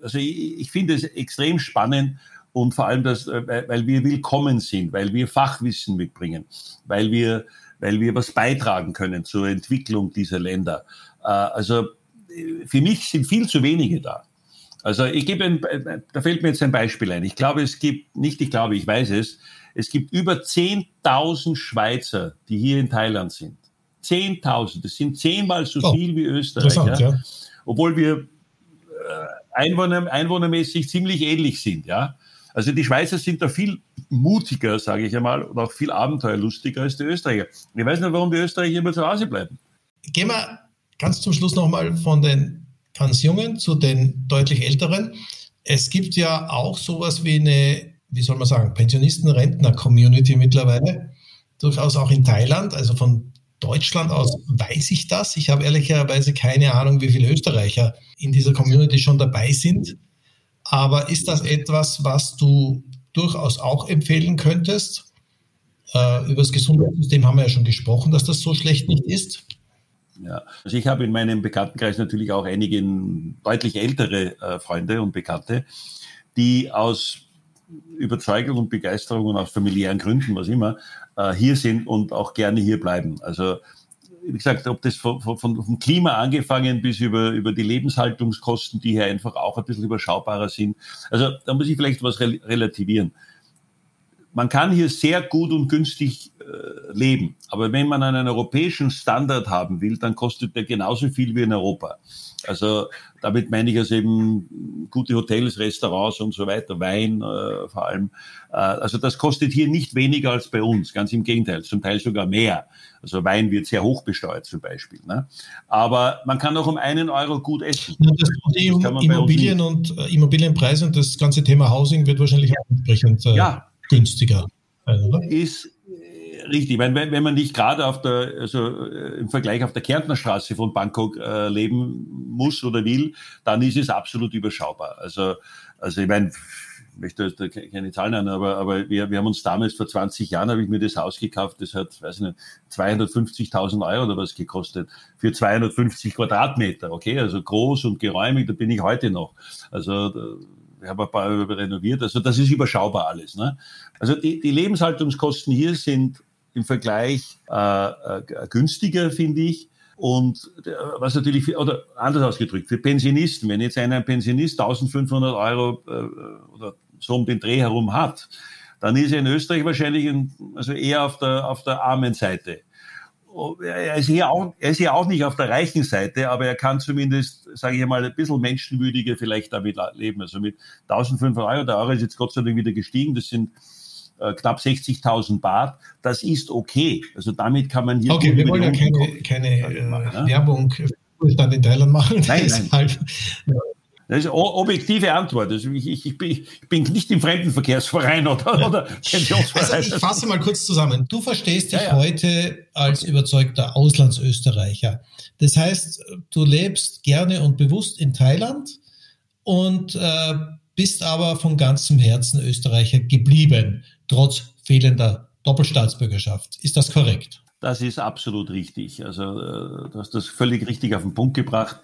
also ich, ich finde es extrem spannend und vor allem, dass, äh, weil wir willkommen sind, weil wir Fachwissen mitbringen, weil wir, weil wir was beitragen können zur Entwicklung dieser Länder. Äh, also für mich sind viel zu wenige da. Also ich gebe, ein, da fällt mir jetzt ein Beispiel ein. Ich glaube, es gibt, nicht ich glaube, ich weiß es, es gibt über 10.000 Schweizer, die hier in Thailand sind. 10.000, das sind zehnmal so oh, viel wie Österreich. Ja? Ja. Obwohl wir äh, Einwohner, einwohnermäßig ziemlich ähnlich sind. Ja? Also die Schweizer sind da viel mutiger, sage ich einmal, und auch viel abenteuerlustiger als die Österreicher. Ich weiß nicht, warum die Österreicher immer zu Hause bleiben. Gehen wir ganz zum Schluss nochmal von den ganz Jungen zu den deutlich Älteren. Es gibt ja auch sowas wie eine, wie soll man sagen, Pensionisten-Rentner-Community mittlerweile. Durchaus auch in Thailand, also von Deutschland aus weiß ich das. Ich habe ehrlicherweise keine Ahnung, wie viele Österreicher in dieser Community schon dabei sind. Aber ist das etwas, was du durchaus auch empfehlen könntest? Äh, über das Gesundheitssystem haben wir ja schon gesprochen, dass das so schlecht nicht ist. Ja, also ich habe in meinem Bekanntenkreis natürlich auch einige deutlich ältere äh, Freunde und Bekannte, die aus Überzeugung und Begeisterung und aus familiären Gründen, was immer, äh, hier sind und auch gerne hier bleiben. Also wie gesagt, ob das von, von, vom Klima angefangen bis über, über die Lebenshaltungskosten, die hier einfach auch ein bisschen überschaubarer sind. Also da muss ich vielleicht was relativieren. Man kann hier sehr gut und günstig leben, aber wenn man einen europäischen Standard haben will, dann kostet der genauso viel wie in Europa. Also damit meine ich also eben gute Hotels, Restaurants und so weiter, Wein äh, vor allem. Äh, also das kostet hier nicht weniger als bei uns, ganz im Gegenteil, zum Teil sogar mehr. Also Wein wird sehr hoch besteuert zum Beispiel. Ne? Aber man kann auch um einen Euro gut essen. Ja, das, das Immobilien und äh, Immobilienpreise und das ganze Thema Housing wird wahrscheinlich auch entsprechend äh, ja. günstiger. Oder? Ist richtig. Wenn, wenn man nicht gerade auf der, also äh, im Vergleich auf der Kärntner Straße von Bangkok äh, leben muss oder will, dann ist es absolut überschaubar. Also, also ich meine, ich möchte da keine Zahlen nennen, aber, aber wir, wir haben uns damals vor 20 Jahren habe ich mir das Haus gekauft, das hat, weiß ich nicht, 250.000 Euro oder was gekostet für 250 Quadratmeter, okay, also groß und geräumig, da bin ich heute noch. Also ich habe ein paar renoviert, also das ist überschaubar alles. Ne? Also die, die Lebenshaltungskosten hier sind im Vergleich äh, äh, günstiger, finde ich. Und äh, was natürlich, oder anders ausgedrückt, für Pensionisten, wenn jetzt einer Pensionist 1500 Euro äh, oder so um den Dreh herum hat, dann ist er in Österreich wahrscheinlich in, also eher auf der, auf der armen Seite. er ist, hier auch, er ist hier auch nicht auf der reichen Seite, aber er kann zumindest, sage ich mal, ein bisschen menschenwürdiger vielleicht damit leben. Also mit 1500 Euro, der Euro ist jetzt Gott sei Dank wieder gestiegen, das sind äh, knapp 60.000 Baht, das ist okay. Also damit kann man hier... Okay, wir wollen ja keine, keine äh, machen, ne? Werbung für Ruhestand in Thailand machen. Nein, nein. Das ist eine objektive Antwort. Also ich, ich, ich, bin, ich, bin, nicht im Fremdenverkehrsverein oder, ja. oder Pensionsverein. Also ich fasse mal kurz zusammen. Du verstehst dich ja, ja. heute als überzeugter Auslandsösterreicher. Das heißt, du lebst gerne und bewusst in Thailand und äh, bist aber von ganzem Herzen Österreicher geblieben, trotz fehlender Doppelstaatsbürgerschaft. Ist das korrekt? Das ist absolut richtig. Also äh, du hast das völlig richtig auf den Punkt gebracht.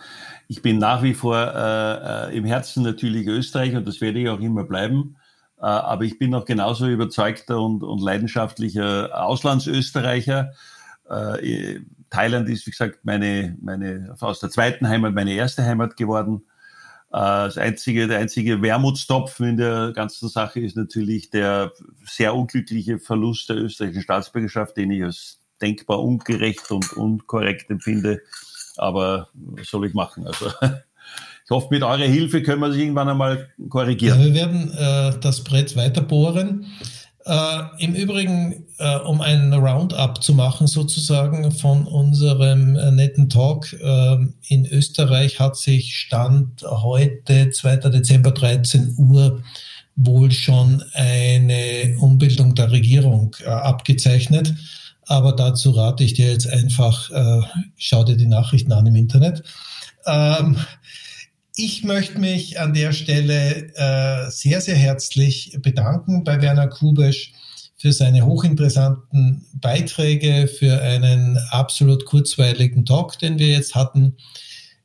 Ich bin nach wie vor äh, äh, im Herzen natürlich Österreicher und das werde ich auch immer bleiben. Äh, aber ich bin auch genauso überzeugter und, und leidenschaftlicher Auslandsösterreicher. Äh, Thailand ist, wie gesagt, meine, meine, aus der zweiten Heimat meine erste Heimat geworden. Äh, das einzige, der einzige Wermutstopfen in der ganzen Sache ist natürlich der sehr unglückliche Verlust der österreichischen Staatsbürgerschaft, den ich als denkbar ungerecht und unkorrekt empfinde. Aber was soll ich machen? Also ich hoffe, mit eurer Hilfe können wir sich irgendwann einmal korrigieren. Ja, wir werden äh, das Brett weiter bohren. Äh, Im Übrigen, äh, um ein Roundup zu machen sozusagen von unserem äh, netten Talk, äh, in Österreich hat sich Stand heute, 2. Dezember 13 Uhr, wohl schon eine Umbildung der Regierung äh, abgezeichnet. Aber dazu rate ich dir jetzt einfach, äh, schau dir die Nachrichten an im Internet. Ähm, ich möchte mich an der Stelle äh, sehr, sehr herzlich bedanken bei Werner Kubesch für seine hochinteressanten Beiträge, für einen absolut kurzweiligen Talk, den wir jetzt hatten.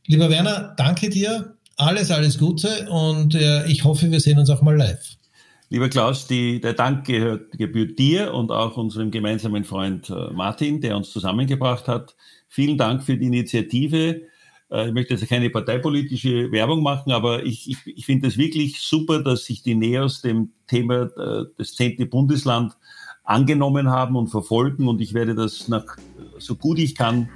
Lieber Werner, danke dir. Alles, alles Gute und äh, ich hoffe, wir sehen uns auch mal live. Lieber Klaus, die, der Dank gehört, gebührt dir und auch unserem gemeinsamen Freund äh, Martin, der uns zusammengebracht hat. Vielen Dank für die Initiative. Äh, ich möchte jetzt keine parteipolitische Werbung machen, aber ich, ich, ich finde es wirklich super, dass sich die NEOS dem Thema äh, des 10. Bundesland angenommen haben und verfolgen und ich werde das nach, so gut ich kann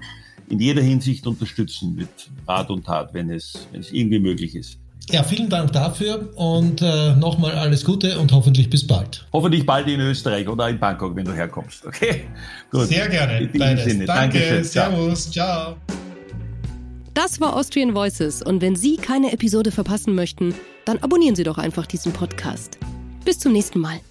in jeder Hinsicht unterstützen mit Rat und Tat, wenn es, wenn es irgendwie möglich ist. Ja, vielen Dank dafür und äh, nochmal alles Gute und hoffentlich bis bald. Hoffentlich bald in Österreich oder in Bangkok, wenn du herkommst. Okay? Gut. Sehr gerne. In Sinne. Danke, Dankeschön. Servus. Ciao. Das war Austrian Voices und wenn Sie keine Episode verpassen möchten, dann abonnieren Sie doch einfach diesen Podcast. Bis zum nächsten Mal.